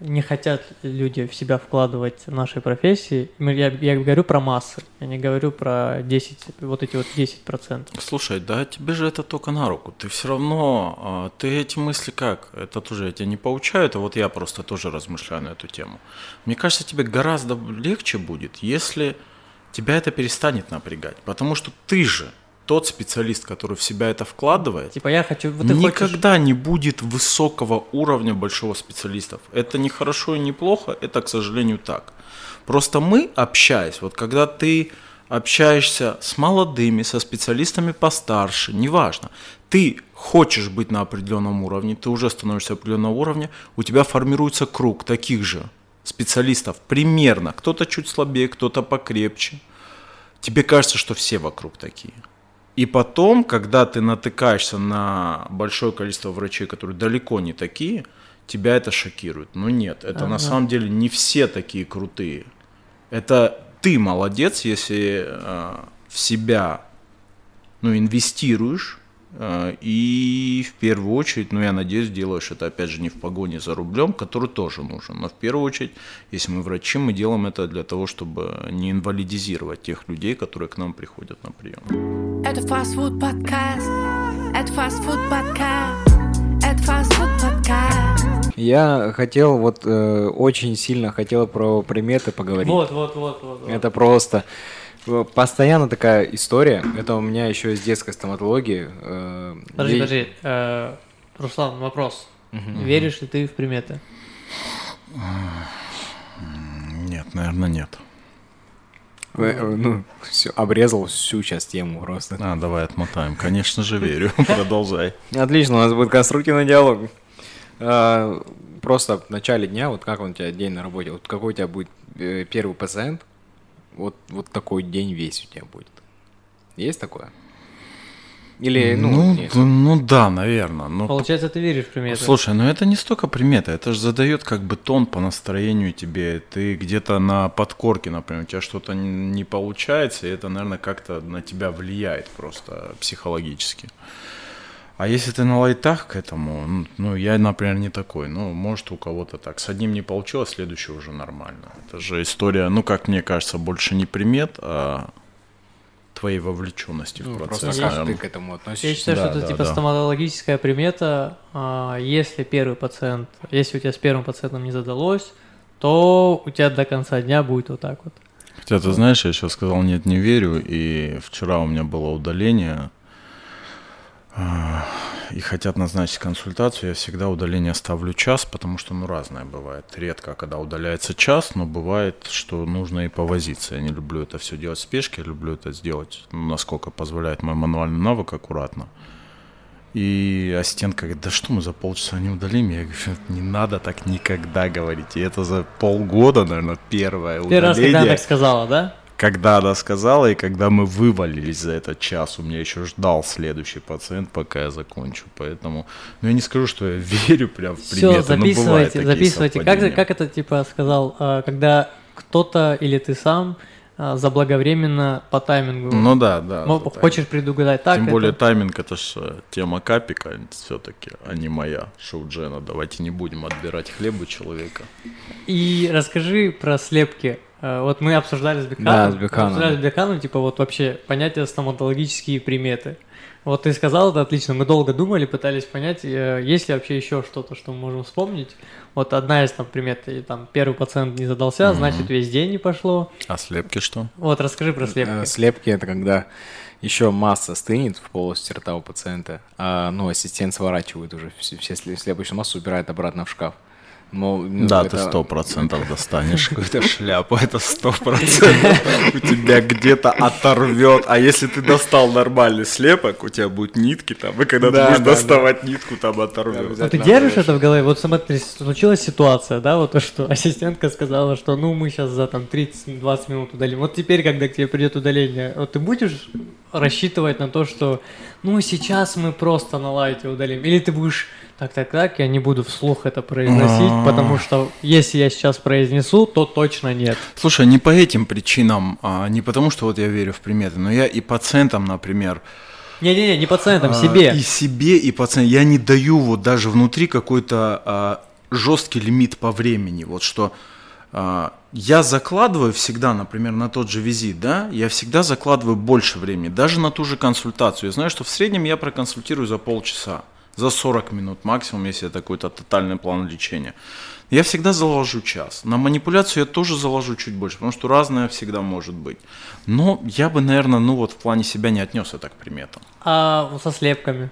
не хотят люди в себя вкладывать нашей профессии. Я, я говорю про массы, я не говорю про 10, вот эти вот 10%. Слушай, да тебе же это только на руку. Ты все равно, а, ты эти мысли как? Это тоже я тебя не поучаю, это вот я просто тоже размышляю на эту тему. Мне кажется, тебе гораздо легче будет, если тебя это перестанет напрягать, потому что ты же тот специалист, который в себя это вкладывает, типа я хочу, вот никогда хочешь... не будет высокого уровня большого специалистов. Это не хорошо и не плохо, это, к сожалению, так. Просто мы, общаясь, вот когда ты общаешься с молодыми, со специалистами постарше, неважно, ты хочешь быть на определенном уровне, ты уже становишься определенного уровня, у тебя формируется круг таких же специалистов примерно, кто-то чуть слабее, кто-то покрепче. Тебе кажется, что все вокруг такие. И потом, когда ты натыкаешься на большое количество врачей, которые далеко не такие, тебя это шокирует. Но нет, это ага. на самом деле не все такие крутые. Это ты молодец, если э, в себя ну, инвестируешь, и в первую очередь, ну я надеюсь, делаешь это опять же не в погоне за рублем, который тоже нужен. Но в первую очередь, если мы врачи, мы делаем это для того, чтобы не инвалидизировать тех людей, которые к нам приходят на прием. Это фастфуд подкаст. Это фастфуд подкаст. Это фастфуд подкаст. Я хотел вот э, очень сильно хотел про приметы поговорить. Вот, вот, вот, вот. вот. Это просто постоянно такая история. Это у меня еще из детской стоматологии. Э, подожди, подожди. Э, Руслан, вопрос. Угу. Веришь ли ты в приметы? Нет, наверное, нет. Э, ну, все, обрезал всю часть тему просто. А, давай отмотаем. Конечно же, верю. Продолжай. Отлично, у нас будет конструктивный диалог. Просто в начале дня, вот как он у тебя день на работе, вот какой у тебя будет э, первый пациент, вот, вот такой день весь у тебя будет. Есть такое? Или, ну, ну, нет? ну да, наверное. Но... Получается, ты веришь в приметы. Слушай, ну это не столько примета, это же задает как бы тон по настроению тебе. Ты где-то на подкорке, например, у тебя что-то не получается, и это, наверное, как-то на тебя влияет просто психологически. А если ты на лайтах к этому, ну, я, например, не такой. Ну, может, у кого-то так. С одним не получилось, следующий уже нормально. Это же история, ну, как мне кажется, больше не примет, а твоей вовлеченности ну, в процесс. Просто как ты к этому относишься. Я считаю, да, что это да, типа да. стоматологическая примета. А, если первый пациент, если у тебя с первым пациентом не задалось, то у тебя до конца дня будет вот так вот. Хотя ты знаешь, я сейчас сказал нет, не верю, и вчера у меня было удаление и хотят назначить консультацию, я всегда удаление ставлю час, потому что, ну, разное бывает. Редко, когда удаляется час, но бывает, что нужно и повозиться. Я не люблю это все делать в спешке, я люблю это сделать, ну, насколько позволяет мой мануальный навык, аккуратно. И ассистент говорит, да что мы за полчаса не удалим? Я говорю, не надо так никогда говорить. И это за полгода, наверное, первое удаление. Первый раз, когда она так сказала, да? Когда она сказала, и когда мы вывалились за этот час, у меня еще ждал следующий пациент, пока я закончу. Поэтому, ну я не скажу, что я верю прям в приметы, Все, записывайте, записывайте. Как, как это типа сказал, а, когда кто-то или ты сам а, заблаговременно по таймингу. Ну да, да. Мол, хочешь тайминг. предугадать так. Тем это... более тайминг это же э, тема капика все-таки, а не моя шоу Джена. Давайте не будем отбирать хлеб у человека. И расскажи про слепки. Э, вот мы обсуждали с Беканом. Да, с Беканом. Обсуждали с Беканом, типа, вот вообще понятие стоматологические приметы. Вот ты сказал это отлично. Мы долго думали, пытались понять, э, есть ли вообще еще что-то, что мы можем вспомнить. Вот одна из там примет, там первый пациент не задался, mm-hmm. значит весь день не пошло. А слепки что? Вот расскажи про слепки. Э, слепки это когда еще масса стынет в полости рта у пациента, а ну ассистент сворачивает уже все, все слепочную массу, убирает обратно в шкаф. Ну, ну, да, это... ты сто процентов достанешь какую-то шляпу, это сто процентов у тебя где-то оторвет. А если ты достал нормальный слепок, у тебя будут нитки там, и когда да, ты будешь да, доставать да. нитку, там оторвет. А ты держишь это в голове? Вот смотри, случилась ситуация, да, вот то, что ассистентка сказала, что ну мы сейчас за там 30-20 минут удалим. Вот теперь, когда к тебе придет удаление, вот ты будешь рассчитывать на то, что ну сейчас мы просто на лайте удалим, или ты будешь так, так, так, я не буду вслух это произносить, А-а-а. потому что если я сейчас произнесу, то точно нет. Слушай, не по этим причинам, а не потому что вот я верю в приметы, но я и пациентам, например, не-не-не, не пациентам, а, себе. И себе, и пациентам. Я не даю вот даже внутри какой-то а, жесткий лимит по времени. Вот что а, я закладываю всегда, например, на тот же визит, да, я всегда закладываю больше времени, даже на ту же консультацию. Я знаю, что в среднем я проконсультирую за полчаса за 40 минут максимум, если это какой-то тотальный план лечения. Я всегда заложу час. На манипуляцию я тоже заложу чуть больше, потому что разное всегда может быть. Но я бы, наверное, ну вот в плане себя не отнес это к приметам. А со слепками?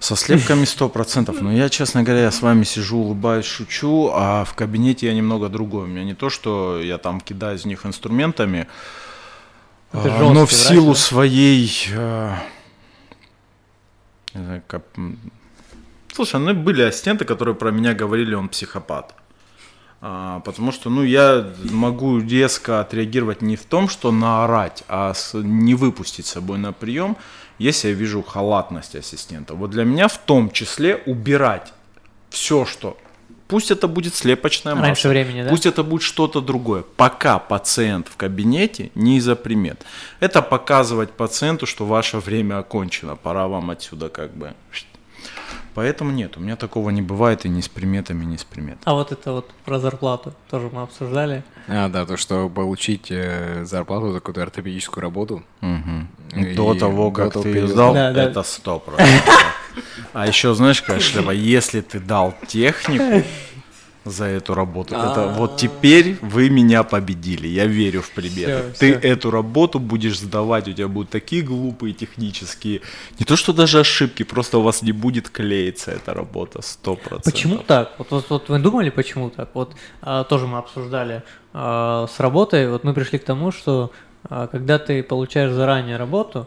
Со слепками сто процентов. Но я, честно говоря, я с вами сижу, улыбаюсь, шучу, а в кабинете я немного другой. У меня не то, что я там кидаю из них инструментами, а, но в силу врач, да? своей... Э, Слушай, ну были ассистенты, которые про меня говорили, он психопат. А, потому что, ну, я могу резко отреагировать не в том, что наорать, а с, не выпустить с собой на прием, если я вижу халатность ассистента. Вот для меня в том числе убирать все, что Пусть это будет слепочная масса. Раньше времени, да? Пусть это будет что-то другое. Пока пациент в кабинете, не из-за примет. Это показывать пациенту, что ваше время окончено, пора вам отсюда как бы Поэтому нет, у меня такого не бывает и ни с приметами, ни с приметами. А вот это вот про зарплату тоже мы обсуждали. А, да, то, что получить э, зарплату за какую-то ортопедическую работу. Угу. До того, как до ты сдал, да, да. это сто процентов. А еще знаешь, какая шляпа? Если ты дал технику, за эту работу. Это вот теперь вы меня победили. Я верю в приметы. Ты эту работу будешь сдавать, у тебя будут такие глупые технические. Не то, что даже ошибки, просто у вас не будет клеиться эта работа, сто процентов. Почему так? Вот, вот, вот вы думали, почему так? Вот а, тоже мы обсуждали а, с работой. Вот мы пришли к тому, что а, когда ты получаешь заранее работу,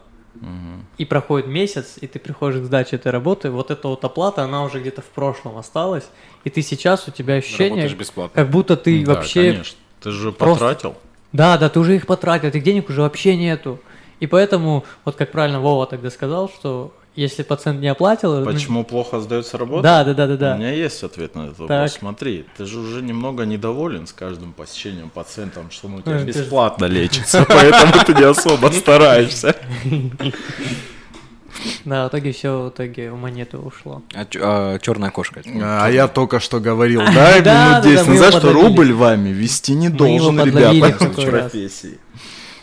и проходит месяц, и ты приходишь к сдаче этой работы, вот эта вот оплата, она уже где-то в прошлом осталась, и ты сейчас, у тебя ощущение, как будто ты да, вообще... конечно. Ты же просто... потратил. Да, да, ты уже их потратил, этих денег уже вообще нету. И поэтому, вот как правильно Вова тогда сказал, что если пациент не оплатил... Ну, Почему ну... плохо сдается работа? Да, да, да, да, да. У меня есть ответ на этот вопрос. Смотри, ты же уже немного недоволен с каждым посещением пациентом, что он у тебя ну, бесплатно ты... лечится, поэтому ты не особо стараешься. Да, в итоге все в итоге в монету ушло. А, а черная кошка? А, я только что говорил, да, минут 10 назад, что рубль вами вести не должен, ребята, в профессии.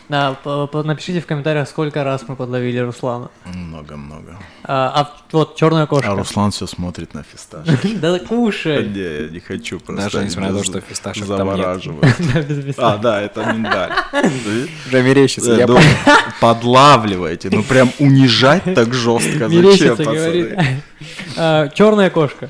Да, напишите в комментариях, сколько раз мы подловили Руслана. Много-много. А, а вот черная кошка. А Руслан все смотрит на фисташки. Да кушай. Не, я не хочу просто. Даже несмотря на то, что фисташек завораживает. А, да, это миндаль. Уже мерещится. Я Подлавливаете, ну прям унижать так жестко. Зачем, пацаны? А, черная кошка.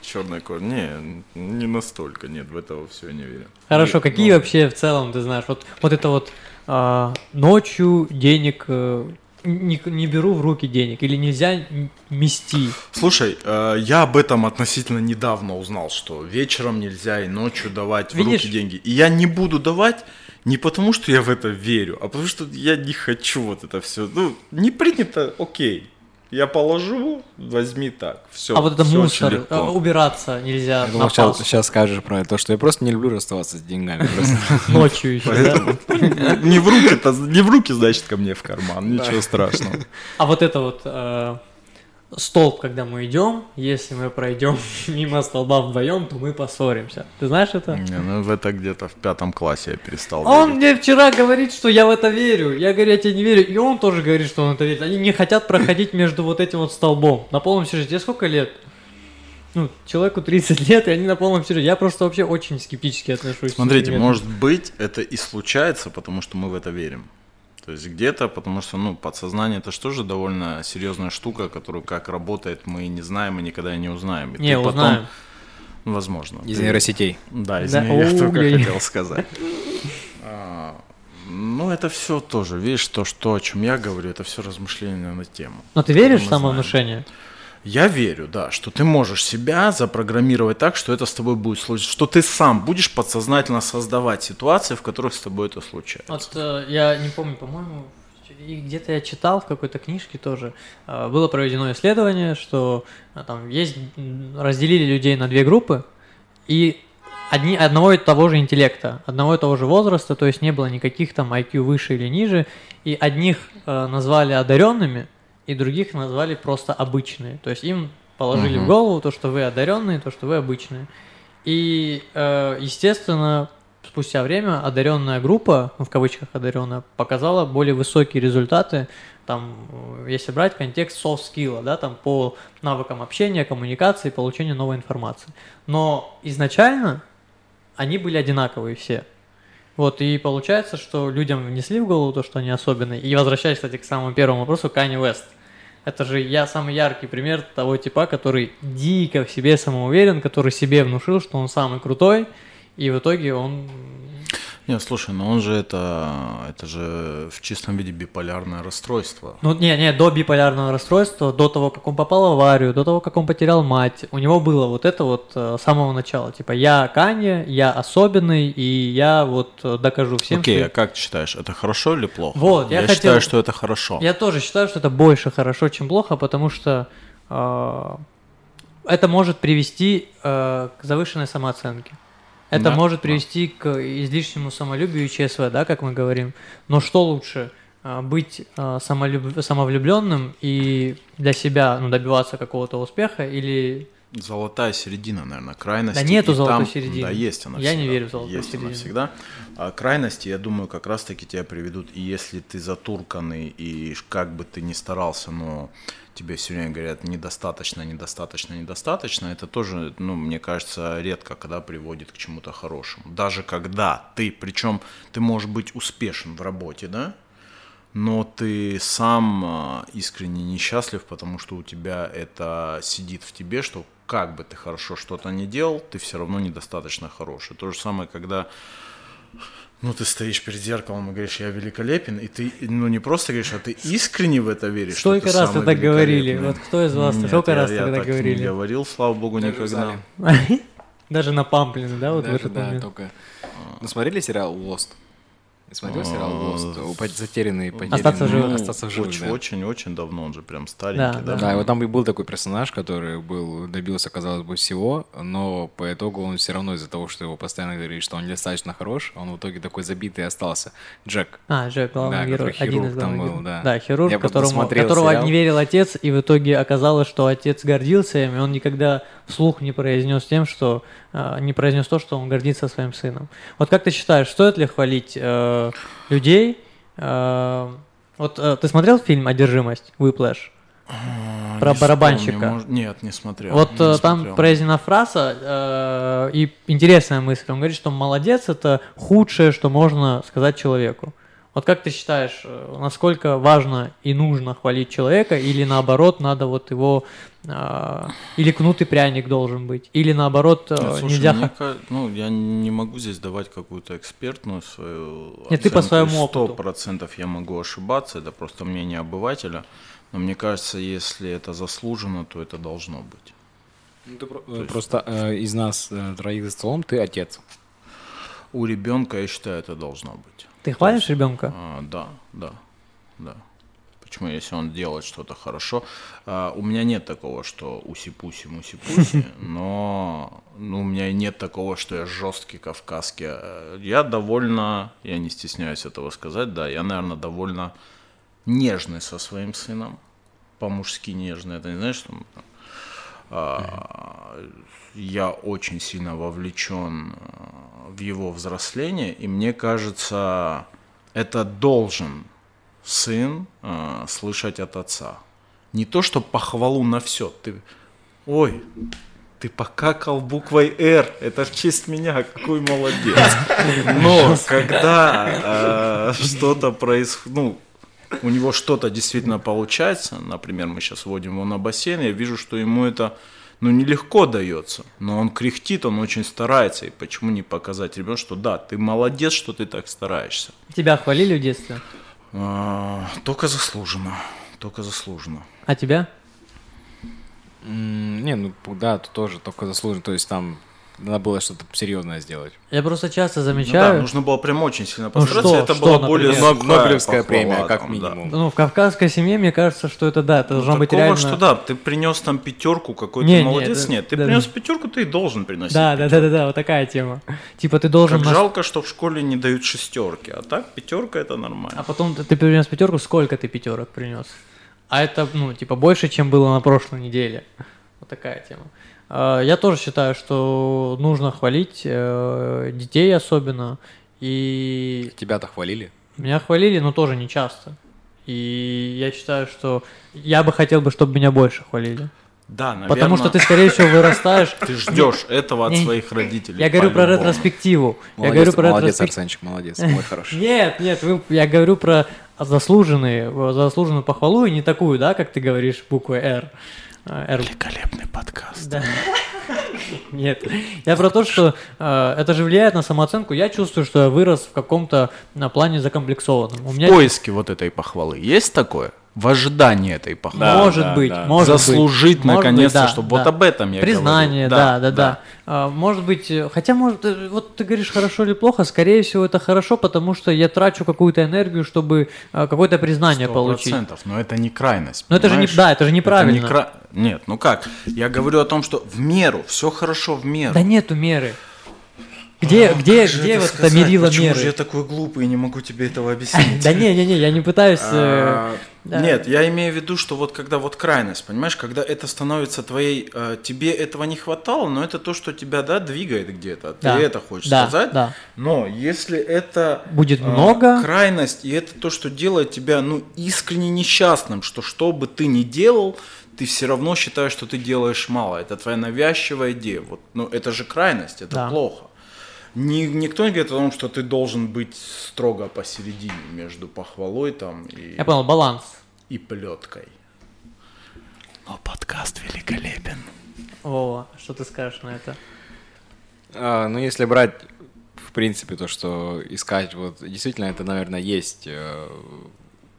Черная кожа. Не, не настолько, нет, в этого все не верю. Хорошо, какие вообще в целом, ты знаешь, вот, вот это вот а, ночью денег э, не, не беру в руки денег или нельзя мести. Слушай, э, я об этом относительно недавно узнал, что вечером нельзя и ночью давать Видишь? в руки деньги. И я не буду давать не потому, что я в это верю, а потому что я не хочу вот это все. Ну, не принято, окей. Я положу, возьми так. Все. А вот это мусор, э, убираться нельзя. Я думал, сейчас, сейчас скажешь про то, что я просто не люблю расставаться с деньгами. Ночью еще. Не в руки, не в руки, значит, ко мне в карман. Ничего страшного. А вот это вот э, столб, когда мы идем, если мы пройдем мимо столба вдвоем, то мы поссоримся. Ты знаешь это? Не, ну в это где-то в пятом классе я перестал Он верить. мне вчера говорит, что я в это верю. Я говорю, я тебе не верю. И он тоже говорит, что он это верит. Они не хотят проходить между вот этим вот столбом. На полном серьезе. Тебе сколько лет? Ну, человеку 30 лет, и они на полном серьезе. Я просто вообще очень скептически отношусь. Смотрите, может быть, это и случается, потому что мы в это верим. То есть где-то, потому что, ну, подсознание это что же довольно серьезная штука, которую как работает, мы не знаем и никогда не узнаем. И не, ты узнаем. Потом, ну, возможно. Из ты... нейросетей. Да, из да. нее я только хотел сказать. А, ну, это все тоже, видишь, то, что, о чем я говорю, это все размышления на тему. Но ты веришь в самовнушение? Знаем. Я верю, да, что ты можешь себя запрограммировать так, что это с тобой будет случиться, что ты сам будешь подсознательно создавать ситуации, в которых с тобой это случается. Вот э, я не помню, по-моему, где-то я читал в какой-то книжке тоже, э, было проведено исследование, что э, там есть, разделили людей на две группы, и одни, одного и того же интеллекта, одного и того же возраста, то есть не было никаких там IQ выше или ниже, и одних э, назвали одаренными, и других назвали просто обычные. То есть им положили угу. в голову то, что вы одаренные, то, что вы обычные. И, э, естественно, спустя время одаренная группа, ну, в кавычках одаренная, показала более высокие результаты. Там, э, если брать контекст soft skill, да, там по навыкам общения, коммуникации, получения новой информации. Но изначально они были одинаковые все. Вот, и получается, что людям внесли в голову то, что они особенные. И возвращаясь, кстати, к самому первому вопросу, Kanye West – это же я самый яркий пример того типа, который дико в себе самоуверен, который себе внушил, что он самый крутой, и в итоге он... Не, слушай, но он же это, это же в чистом виде биполярное расстройство. Ну, не, не, до биполярного расстройства, до того, как он попал в аварию, до того, как он потерял мать, у него было вот это вот э, с самого начала. Типа, я Канье, я особенный, и я вот э, докажу всем, Окей, что... а как ты считаешь, это хорошо или плохо? Вот, я, я хотел... считаю, что это хорошо. Я тоже считаю, что это больше хорошо, чем плохо, потому что э, это может привести э, к завышенной самооценке. Это да, может привести да. к излишнему самолюбию и ЧСВ, да, как мы говорим. Но что лучше? А, быть а, самолюб... самовлюбленным и для себя ну, добиваться какого-то успеха или Золотая середина, наверное, крайности. Да нету золотой там, середины. Да, есть она Я всегда. не верю в золотую есть середину. Она всегда. А крайности, я думаю, как раз-таки тебя приведут, и если ты затурканный, и как бы ты ни старался, но тебе все время говорят недостаточно, недостаточно, недостаточно, это тоже, ну, мне кажется, редко, когда приводит к чему-то хорошему. Даже когда ты, причем ты можешь быть успешен в работе, да, но ты сам а, искренне несчастлив, потому что у тебя это сидит в тебе, что как бы ты хорошо что-то не делал, ты все равно недостаточно хороший. То же самое, когда ну, ты стоишь перед зеркалом и говоришь, я великолепен, и ты, ну, не просто говоришь, а ты искренне в это веришь. Сколько раз вы так говорили? Вот кто из вас, Нет, сколько я, раз я тогда так говорили? не говорил, слава богу, Даже никогда. Даже на Памплин, да, вот Даже, в этот да, момент? только... Ну, смотрели сериал Смотрел сериал Lost? Затерянный, потерянный. Остаться в живых. Остаться в живых, Очень, да. очень, очень давно, он же прям старенький, да? Да, и вот там и был такой персонаж, который был, добился, казалось бы, всего, но по итогу он все равно из-за того, что его постоянно говорили, что он недостаточно хорош, он в итоге такой забитый остался. Джек. А, Джек, главный Да, герой, который один хирург из там был, да. Да, хирург, Я которому, которого сериал. не верил отец, и в итоге оказалось, что отец гордился им, и он никогда вслух не произнес тем, что э, не произнес то, что он гордится своим сыном. Вот как ты считаешь, стоит ли хвалить э, людей? Э, вот э, ты смотрел фильм «Одержимость» Whiplash? А, Про не барабанщика. вспомню, может- Нет, не смотрел. Вот не э, там смотрел. произнесена фраза э, и интересная мысль. Он говорит, что молодец это худшее, что можно сказать человеку. Вот как ты считаешь, э, насколько важно и нужно хвалить человека, или наоборот надо вот его, э, или кнут и пряник должен быть, или наоборот э, Нет, слушай, нельзя... мне ну, я не могу здесь давать какую-то экспертную свою Нет, ты по оценку, своему опыту. Сто процентов я могу ошибаться, это просто мнение обывателя. Но мне кажется, если это заслужено, то это должно быть. Ну, ты про- э, Просто э, из нас э, троих за столом ты отец. У ребенка, я считаю, это должно быть. Ты хвалишь ребенка? А, да, да, да. Почему, если он делает что-то хорошо? А, у меня нет такого, что уси-пуси, муси-пуси, но ну, у меня и нет такого, что я жесткий кавказский. А, Я довольно, я не стесняюсь этого сказать, да, я, наверное, довольно нежный со своим сыном. По-мужски нежный. Это не значит, что я очень сильно вовлечен а, в его взросление, и мне кажется, это должен сын а, слышать от отца. Не то, что похвалу на все. Ты, ой, ты покакал буквой «Р», это в честь меня, какой молодец. Но когда э, что-то происходит, ну, у него что-то действительно получается, например, мы сейчас водим его на бассейн, я вижу, что ему это ну, нелегко дается, но он кряхтит, он очень старается, и почему не показать ребенку, что да, ты молодец, что ты так стараешься. Тебя хвалили в детстве? А, только заслуженно, только заслуженно. А тебя? Не, ну да, тут тоже только заслуженно. То есть там надо было что-то серьезное сделать. Я просто часто Ну да, замечаю, нужно было прям очень сильно Ну постараться, что, это что, была более например? сухая Нобелевская похвала премия, как там, да. минимум. ну, в кавказской семье, мне кажется, что это да, это должно быть Такого, реально... что да, ты принес там пятерку, какой Не, ты не, молодец, да, нет, ты да, принес да. пятерку, ты и должен приносить. Да, да, да, да, да, вот такая тема. Типа ты должен... Как жалко, что в школе не дают шестерки, а так пятерка это нормально. А потом ты, ты принес пятерку, сколько ты пятерок принес? А это, ну, типа, больше, чем было на прошлой неделе. Вот такая тема. А, Я тоже считаю, что нужно хвалить э, детей особенно. И Тебя-то хвалили? меня хвалили, но тоже не часто. И я считаю, что я бы хотел бы, чтобы меня больше хвалили. Да, наверное. Потому что ты, скорее всего, вырастаешь. ты ждешь этого от своих родителей. Я говорю про ретроспективу. Я Молодец, говорю про молодец. Арсенчик, молодец, мой хороший. Нет, нет, я говорю про заслуженные, э, заслуженную похвалу и не такую, да, как ты говоришь, буквой R. Э, R. Великолепный подкаст. Да. Нет. Я про то, что э, это же влияет на самооценку. Я чувствую, что я вырос в каком-то на плане закомплексованном. У меня... В поиске вот этой похвалы есть такое? В ожидании этой похвалы. Да, может да, быть, да. может Заслужить наконец-то, да, чтобы да. вот об этом я Признание, говорю. да, да, да. да. А, может быть, хотя, может, э, вот ты говоришь хорошо или плохо, скорее всего, это хорошо, потому что я трачу какую-то энергию, чтобы а, какое-то признание 100%, получить. но это не крайность. Но это же не, да, это же неправильно. Это не кра... Нет, ну как? Я говорю о том, что в меру, все хорошо в меру. Да нету меры. Где, а, где, где вот это мерило Почему меры? же я такой глупый и не могу тебе этого объяснить? Да не, не, не, я не пытаюсь. Э, нет, я имею в виду, что вот когда вот крайность, понимаешь, когда это становится твоей, э, тебе этого не хватало, но это то, что тебя, да, двигает где-то, ты это хочешь сказать. Да. Но если это будет э, много крайность и это то, что делает тебя, ну, искренне несчастным, что что бы ты ни делал, ты все равно считаешь, что ты делаешь мало. Это твоя навязчивая идея. Вот, ну, это же крайность, это плохо. Ни, никто не говорит о том, что ты должен быть строго посередине между похвалой там и... Я понял, баланс. И плеткой. Но подкаст великолепен. О, что ты скажешь на это? А, ну, если брать, в принципе, то, что искать, вот, действительно, это, наверное, есть э,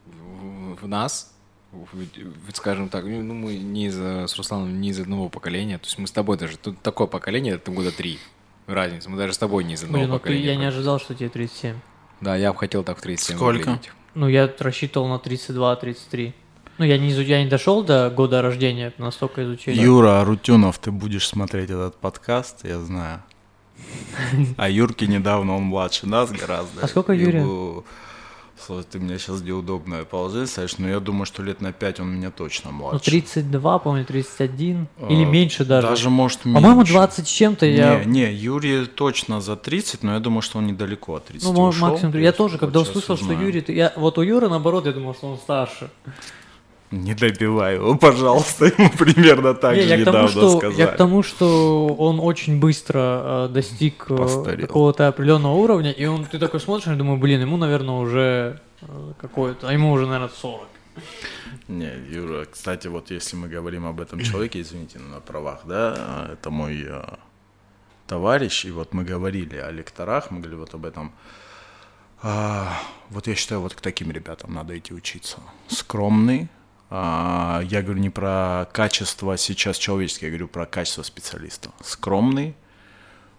в, в нас, ведь, скажем так, ну, мы не из, с Русланом не из одного поколения, то есть мы с тобой даже, тут такое поколение, это года три, разница. Мы даже с тобой не из одного Блин, ну. Ты, я не ожидал, что тебе 37. Да, я бы хотел так в 37 Сколько? Выглядеть. Ну, я рассчитывал на 32-33. Ну, я не, я не дошел до года рождения, настолько изучения. Юра Арутюнов, ты будешь смотреть этот подкаст, я знаю. А Юрке недавно, он младше нас гораздо. А сколько Юрия? Слушай, ты меня сейчас неудобное положение ставишь, но я думаю, что лет на 5 он меня точно младше. Ну, 32, помню, 31, а, или меньше даже. Даже, может, меньше. По-моему, 20 с чем-то я... Не, не, Юрий точно за 30, но я думаю, что он недалеко от 30 Ну, ушел, максимум, я тоже, когда услышал, что Юрий... Я, вот у Юры, наоборот, я думал, что он старше. Не добивай его, пожалуйста, ему примерно так не, же недавно что, сказали. Я к тому, что он очень быстро э, достиг э, какого-то определенного уровня, и он, ты такой смотришь и думаю, блин, ему, наверное, уже э, какой-то, а ему уже, наверное, 40. Не, Юра, кстати, вот если мы говорим об этом человеке, извините, на правах, да, это мой э, товарищ, и вот мы говорили о лекторах, мы говорили вот об этом. А, вот я считаю, вот к таким ребятам надо идти учиться. Скромный, я говорю не про качество сейчас человеческое, я говорю про качество специалиста. Скромный,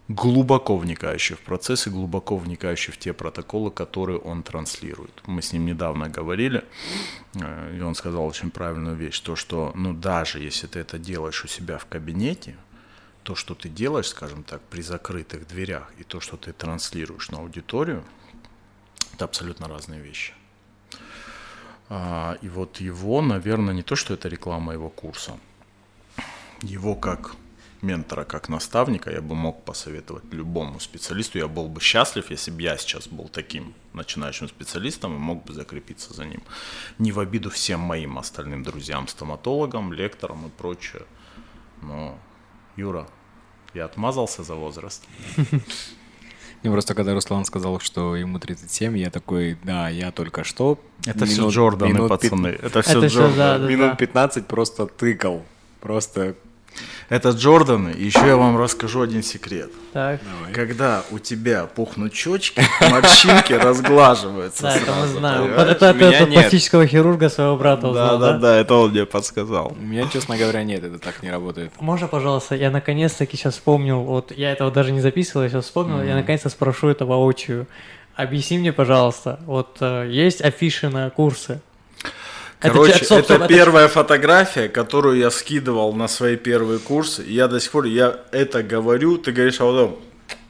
глубоко вникающий в процесс и глубоко вникающий в те протоколы, которые он транслирует. Мы с ним недавно говорили, э, и он сказал очень правильную вещь, то, что ну даже если ты это делаешь у себя в кабинете, то, что ты делаешь, скажем так, при закрытых дверях, и то, что ты транслируешь на аудиторию, это абсолютно разные вещи. А, и вот его, наверное, не то, что это реклама его курса, его как ментора, как наставника я бы мог посоветовать любому специалисту. Я был бы счастлив, если бы я сейчас был таким начинающим специалистом и мог бы закрепиться за ним. Не в обиду всем моим остальным друзьям, стоматологам, лекторам и прочее. Но, Юра, я отмазался за возраст. Мне просто когда Руслан сказал, что ему 37, я такой, да, я только что... Это минут, все Джорданы, минут пацаны. Это все Это Джорданы. Все, да, да, минут 15 просто тыкал. Просто это Джорданы. Еще я вам расскажу один секрет. Так. Давай. Когда у тебя пухнут щечки, морщинки разглаживаются. Да, это мы знаем. Это от пластического хирурга своего брата узнал, да? Да, да, это он мне подсказал. У меня, честно говоря, нет, это так не работает. Можно, пожалуйста, я наконец-таки сейчас вспомнил, вот я этого даже не записывал, я сейчас вспомнил, я наконец-то спрошу это воочию. Объясни мне, пожалуйста, вот э, есть афиши на курсы, Короче, это, это, это первая фотография, которую я скидывал на свои первые курсы. И я до сих пор, я это говорю, ты говоришь, а потом,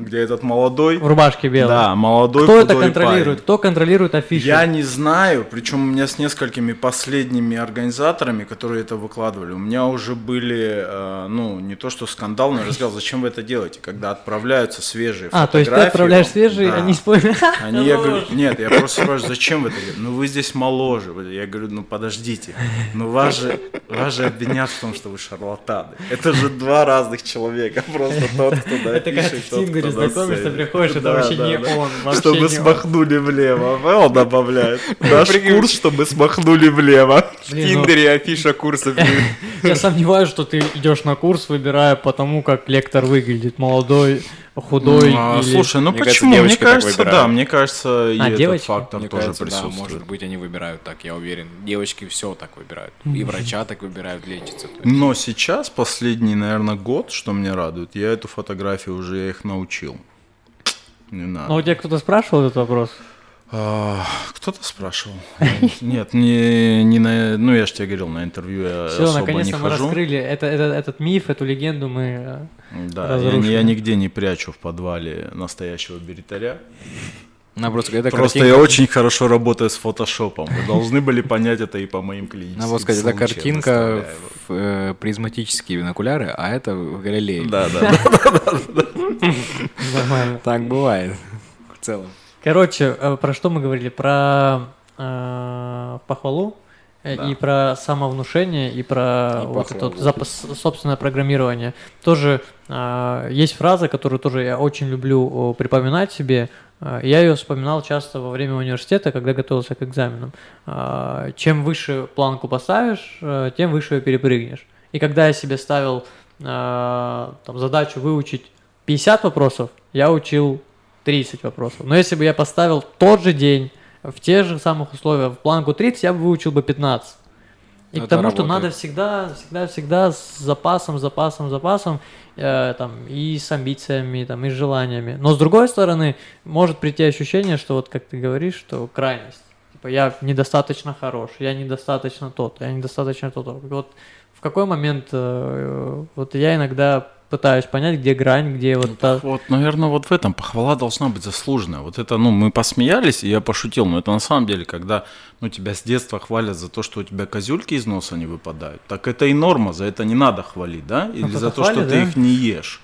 где этот молодой. В рубашке белой. Да, молодой Кто это контролирует? Парень. Кто контролирует афишу? Я не знаю, причем у меня с несколькими последними организаторами, которые это выкладывали, у меня уже были, э, ну, не то что скандал, но я рассказал, зачем вы это делаете, когда отправляются свежие а, фотографии. А, то есть ты отправляешь свежие, да. они спорят. Они, я говорю, нет, я просто спрашиваю, зачем вы это делаете? Ну, вы здесь моложе. Я говорю, ну, подождите, ну, вас же, Вас же обвинят в том, что вы шарлатаны. Это же два разных человека. Просто тот, кто да, Это как в Тиндере знакомишься, приходишь, это вообще не он. Чтобы смахнули влево. Он добавляет. Наш курс, чтобы смахнули влево. В ну Тиндере афиша курса. Я сомневаюсь, что ты идешь на курс, выбирая по тому, как лектор выглядит. Молодой, худой. Ну, а, или... Слушай, ну мне почему? Кажется, мне кажется, да, мне кажется, и а, этот девочки? фактор мне тоже кажется, присутствует. Да, может быть, они выбирают так, я уверен. Девочки все так выбирают. И врача так выбирают лечиться. Но сейчас, последний, наверное, год, что мне радует, я эту фотографию уже я их научил. Не надо. Но у тебя кто-то спрашивал этот вопрос? А, кто-то спрашивал. Нет, не, не на, ну я же тебе говорил, на интервью я Все, особо наконец-то мы раскрыли это, это, этот миф, эту легенду мы э, Да, я, я нигде не прячу в подвале настоящего беритаря. На, просто это просто картинка... я очень хорошо работаю с фотошопом. Вы должны были понять это и по моим клиентам. Надо сказать, это картинка в э, призматические бинокуляры, а это в Галилее. Да, да, да. Нормально. Так бывает в целом. Короче, э, про что мы говорили? Про э, похвалу э, да. и про самовнушение, и про и вот это вот запас, собственное программирование. Тоже э, есть фраза, которую тоже я очень люблю припоминать себе. Э, я ее вспоминал часто во время университета, когда готовился к экзаменам. Э, чем выше планку поставишь, тем выше ее перепрыгнешь. И когда я себе ставил э, там, задачу выучить 50 вопросов, я учил 30 вопросов. Но если бы я поставил тот же день, в тех же самых условиях, в планку 30, я бы выучил бы 15. И Это к тому, работает. что надо всегда, всегда, всегда с запасом, запасом, запасом, э, там, и с амбициями, там, и с желаниями. Но с другой стороны, может прийти ощущение, что вот как ты говоришь, что крайность. Типа я недостаточно хорош, я недостаточно тот, я недостаточно тот. Вот в какой момент э, вот я иногда пытаюсь понять, где грань, где вот... та... Вот, наверное, вот в этом похвала должна быть заслуженная. Вот это, ну, мы посмеялись, и я пошутил, но это на самом деле, когда, ну, тебя с детства хвалят за то, что у тебя козюльки из носа не выпадают, так это и норма, за это не надо хвалить, да? Или ну, за то, хвалит, что да? ты их не ешь.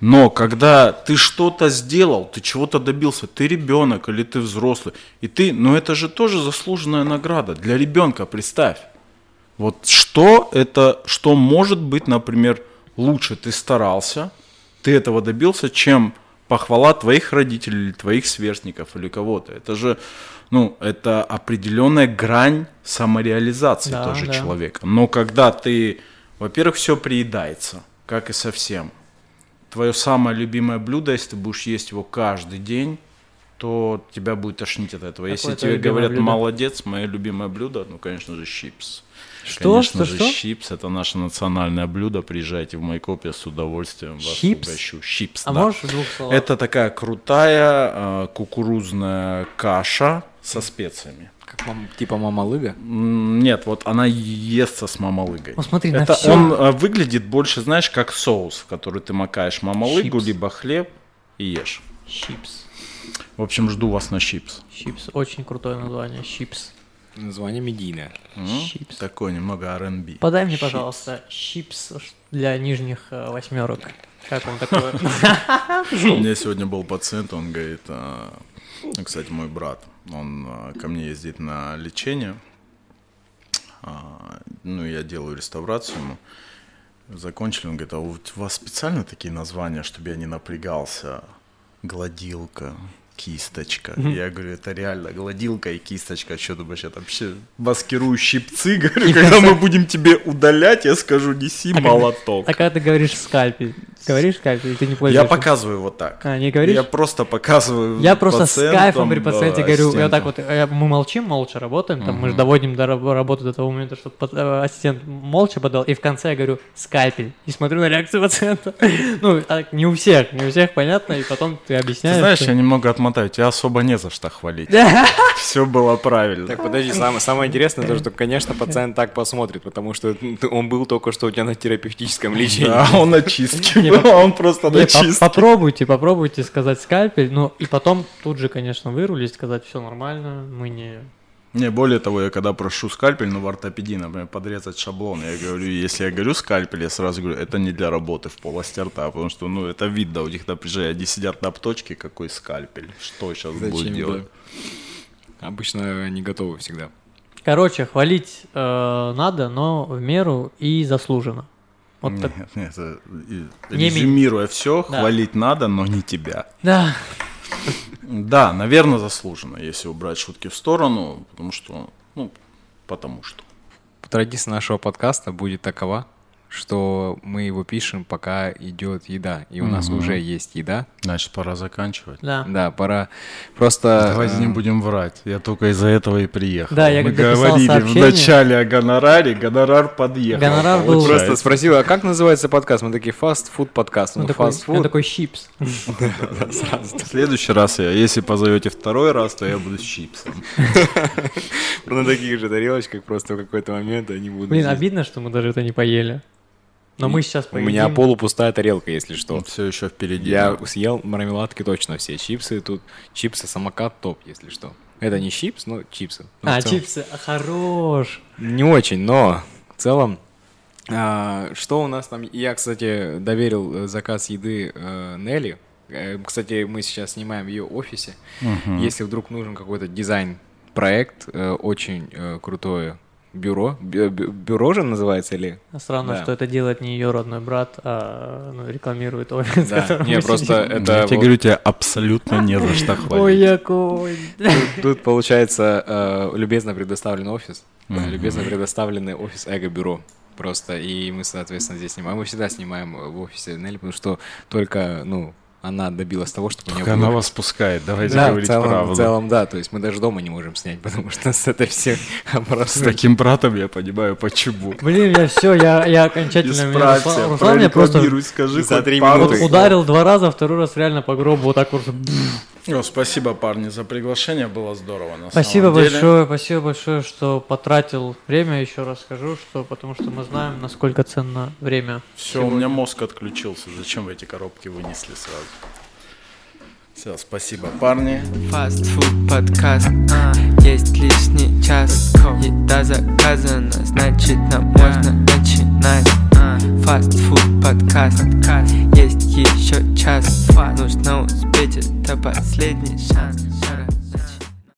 Но когда ты что-то сделал, ты чего-то добился, ты ребенок или ты взрослый, и ты, ну, это же тоже заслуженная награда для ребенка, представь. Вот что это, что может быть, например, лучше ты старался, ты этого добился, чем похвала твоих родителей или твоих сверстников или кого-то. Это же, ну, это определенная грань самореализации да, тоже да. человека. Но когда ты, во-первых, все приедается, как и совсем. Твое самое любимое блюдо, если ты будешь есть его каждый день, то тебя будет тошнить от этого. Какое если тебе говорят, блюдо? молодец, мое любимое блюдо, ну, конечно же, чипс. Что? Конечно что, же, что? чипс – это наше национальное блюдо. Приезжайте в Майкоп, я с удовольствием вас чипс? угощу. Чипс, а да. можешь двух словах? Это такая крутая э, кукурузная каша со специями. Как мам, типа мамалыга? Нет, вот она естся с мамалыгой. Ну смотри, это на все. Он э, выглядит больше, знаешь, как соус, в который ты макаешь мамалыгу, чипс. либо хлеб и ешь. Чипс. В общем, жду вас на чипс. Чипс, очень крутое название, чипс. Название медийное. Щипс. Такое немного R&B. Подай мне, пожалуйста, щипс для нижних э, восьмерок. Как он такое? У меня сегодня был пациент, он говорит, а, ну, кстати, мой брат, он а, ко мне ездит на лечение, а, ну, я делаю реставрацию ему. Закончили, он говорит, а у вас специально такие названия, чтобы я не напрягался? Гладилка, кисточка. Mm-hmm. Я говорю, это реально гладилка и кисточка. Что думаешь, там вообще маскирую щипцы? Говорю, когда мы будем тебе удалять, я скажу, неси а молоток. А когда ты говоришь скальпель, говоришь скальпель, ты не пользуешься? Я показываю вот так. А, не говоришь? Я просто показываю Я просто с кайфом при пациенте говорю, я так вот, мы молчим, молча работаем, там, мы же доводим до работы до того момента, чтобы э, ассистент молча подал, и в конце я говорю, скальпель, и смотрю на реакцию пациента. Ну, не у всех, не у всех понятно, и потом ты объясняешь. Ты знаешь, я немного отмотаю, тебя особо не за что хвалить. Все было правильно. Так, подожди, самое, самое интересное то, что, конечно, пациент так посмотрит, потому что он был только что у тебя на терапевтическом лечении. Да, он на чистке был, а он просто на. Попробуйте, попробуйте сказать скальпель, ну и потом тут же, конечно, вырулить, сказать, все нормально, мы не не, более того, я когда прошу скальпель, ну, в ортопедии, например, подрезать шаблон, я говорю, если я говорю скальпель, я сразу говорю, это не для работы в полости рта, потому что, ну, это видно у них на напряжение, они сидят на обточке, какой скальпель, что сейчас Зачем будет делать? Да? Обычно они готовы всегда. Короче, хвалить э, надо, но в меру и заслуженно. Вот нет, так. нет, резюмируя все, да. хвалить надо, но не тебя. Да. Да, наверное, заслуженно, если убрать шутки в сторону, потому что, ну, потому что. Традиция нашего подкаста будет такова, что мы его пишем, пока идет еда, и у угу. нас уже есть еда. Значит, пора заканчивать. Да. Да, пора. Просто. Давайте э... не будем врать. Я только из-за этого и приехал. Да, я мы говорили сообщение... в начале о гонораре, гонорар подъехал. Гонорар был. Просто спросил, а как называется подкаст? Мы такие fast food подкаст. Ну, такой, fast food. такой чипс. В следующий раз, я, если позовете второй раз, то я буду с чипсом. На таких же тарелочках просто в какой-то момент они будут. Блин, обидно, что мы даже это не поели. Но мы сейчас поедим. У меня полупустая тарелка, если что. Все еще впереди. Я съел мармеладки точно все. Чипсы тут, чипсы самокат топ, если что. Это не чипс, но чипсы. Ну, а, чипсы, а, хорош. Не очень, но в целом а, что у нас там? Я, кстати, доверил э, заказ еды э, Нелли. Э, кстати, мы сейчас снимаем в ее офисе. Угу. Если вдруг нужен какой-то дизайн-проект, э, очень э, крутое бюро. Бю бюро же называется или? Странно, да. что это делает не ее родной брат, а ну, рекламирует офис. Да. Не, просто это... Я тебе говорю, тебе абсолютно не за что хвалить. Ой, якой. Тут, получается, э, любезно предоставлен офис, любезно предоставленный офис Эго-бюро просто, и мы, соответственно, здесь снимаем. Мы всегда снимаем в офисе Нелли, потому что только, ну, она добилась того, чтобы Только у нее... она вас пускает, давайте да, говорить в целом, правду. В целом, да, то есть мы даже дома не можем снять, потому что с этой всей С таким братом я понимаю, почему. Блин, я все, я, я окончательно... Исправься, Руслан, просто скажи за три минуты. Вот ударил два раза, второй раз реально по гробу вот так вот. О, спасибо, парни, за приглашение, было здорово. На спасибо самом большое, деле. спасибо большое, что потратил время. Еще раз скажу, что потому что мы знаем, насколько ценно время. Все, сегодня. у меня мозг отключился. Зачем вы эти коробки вынесли сразу? Все, спасибо, парни. Фастфуд подкаст, а, есть лишний час. Еда заказана, значит нам можно начинать. Фастфуд подкаст, есть еще час. Нужно успеть, это последний шанс.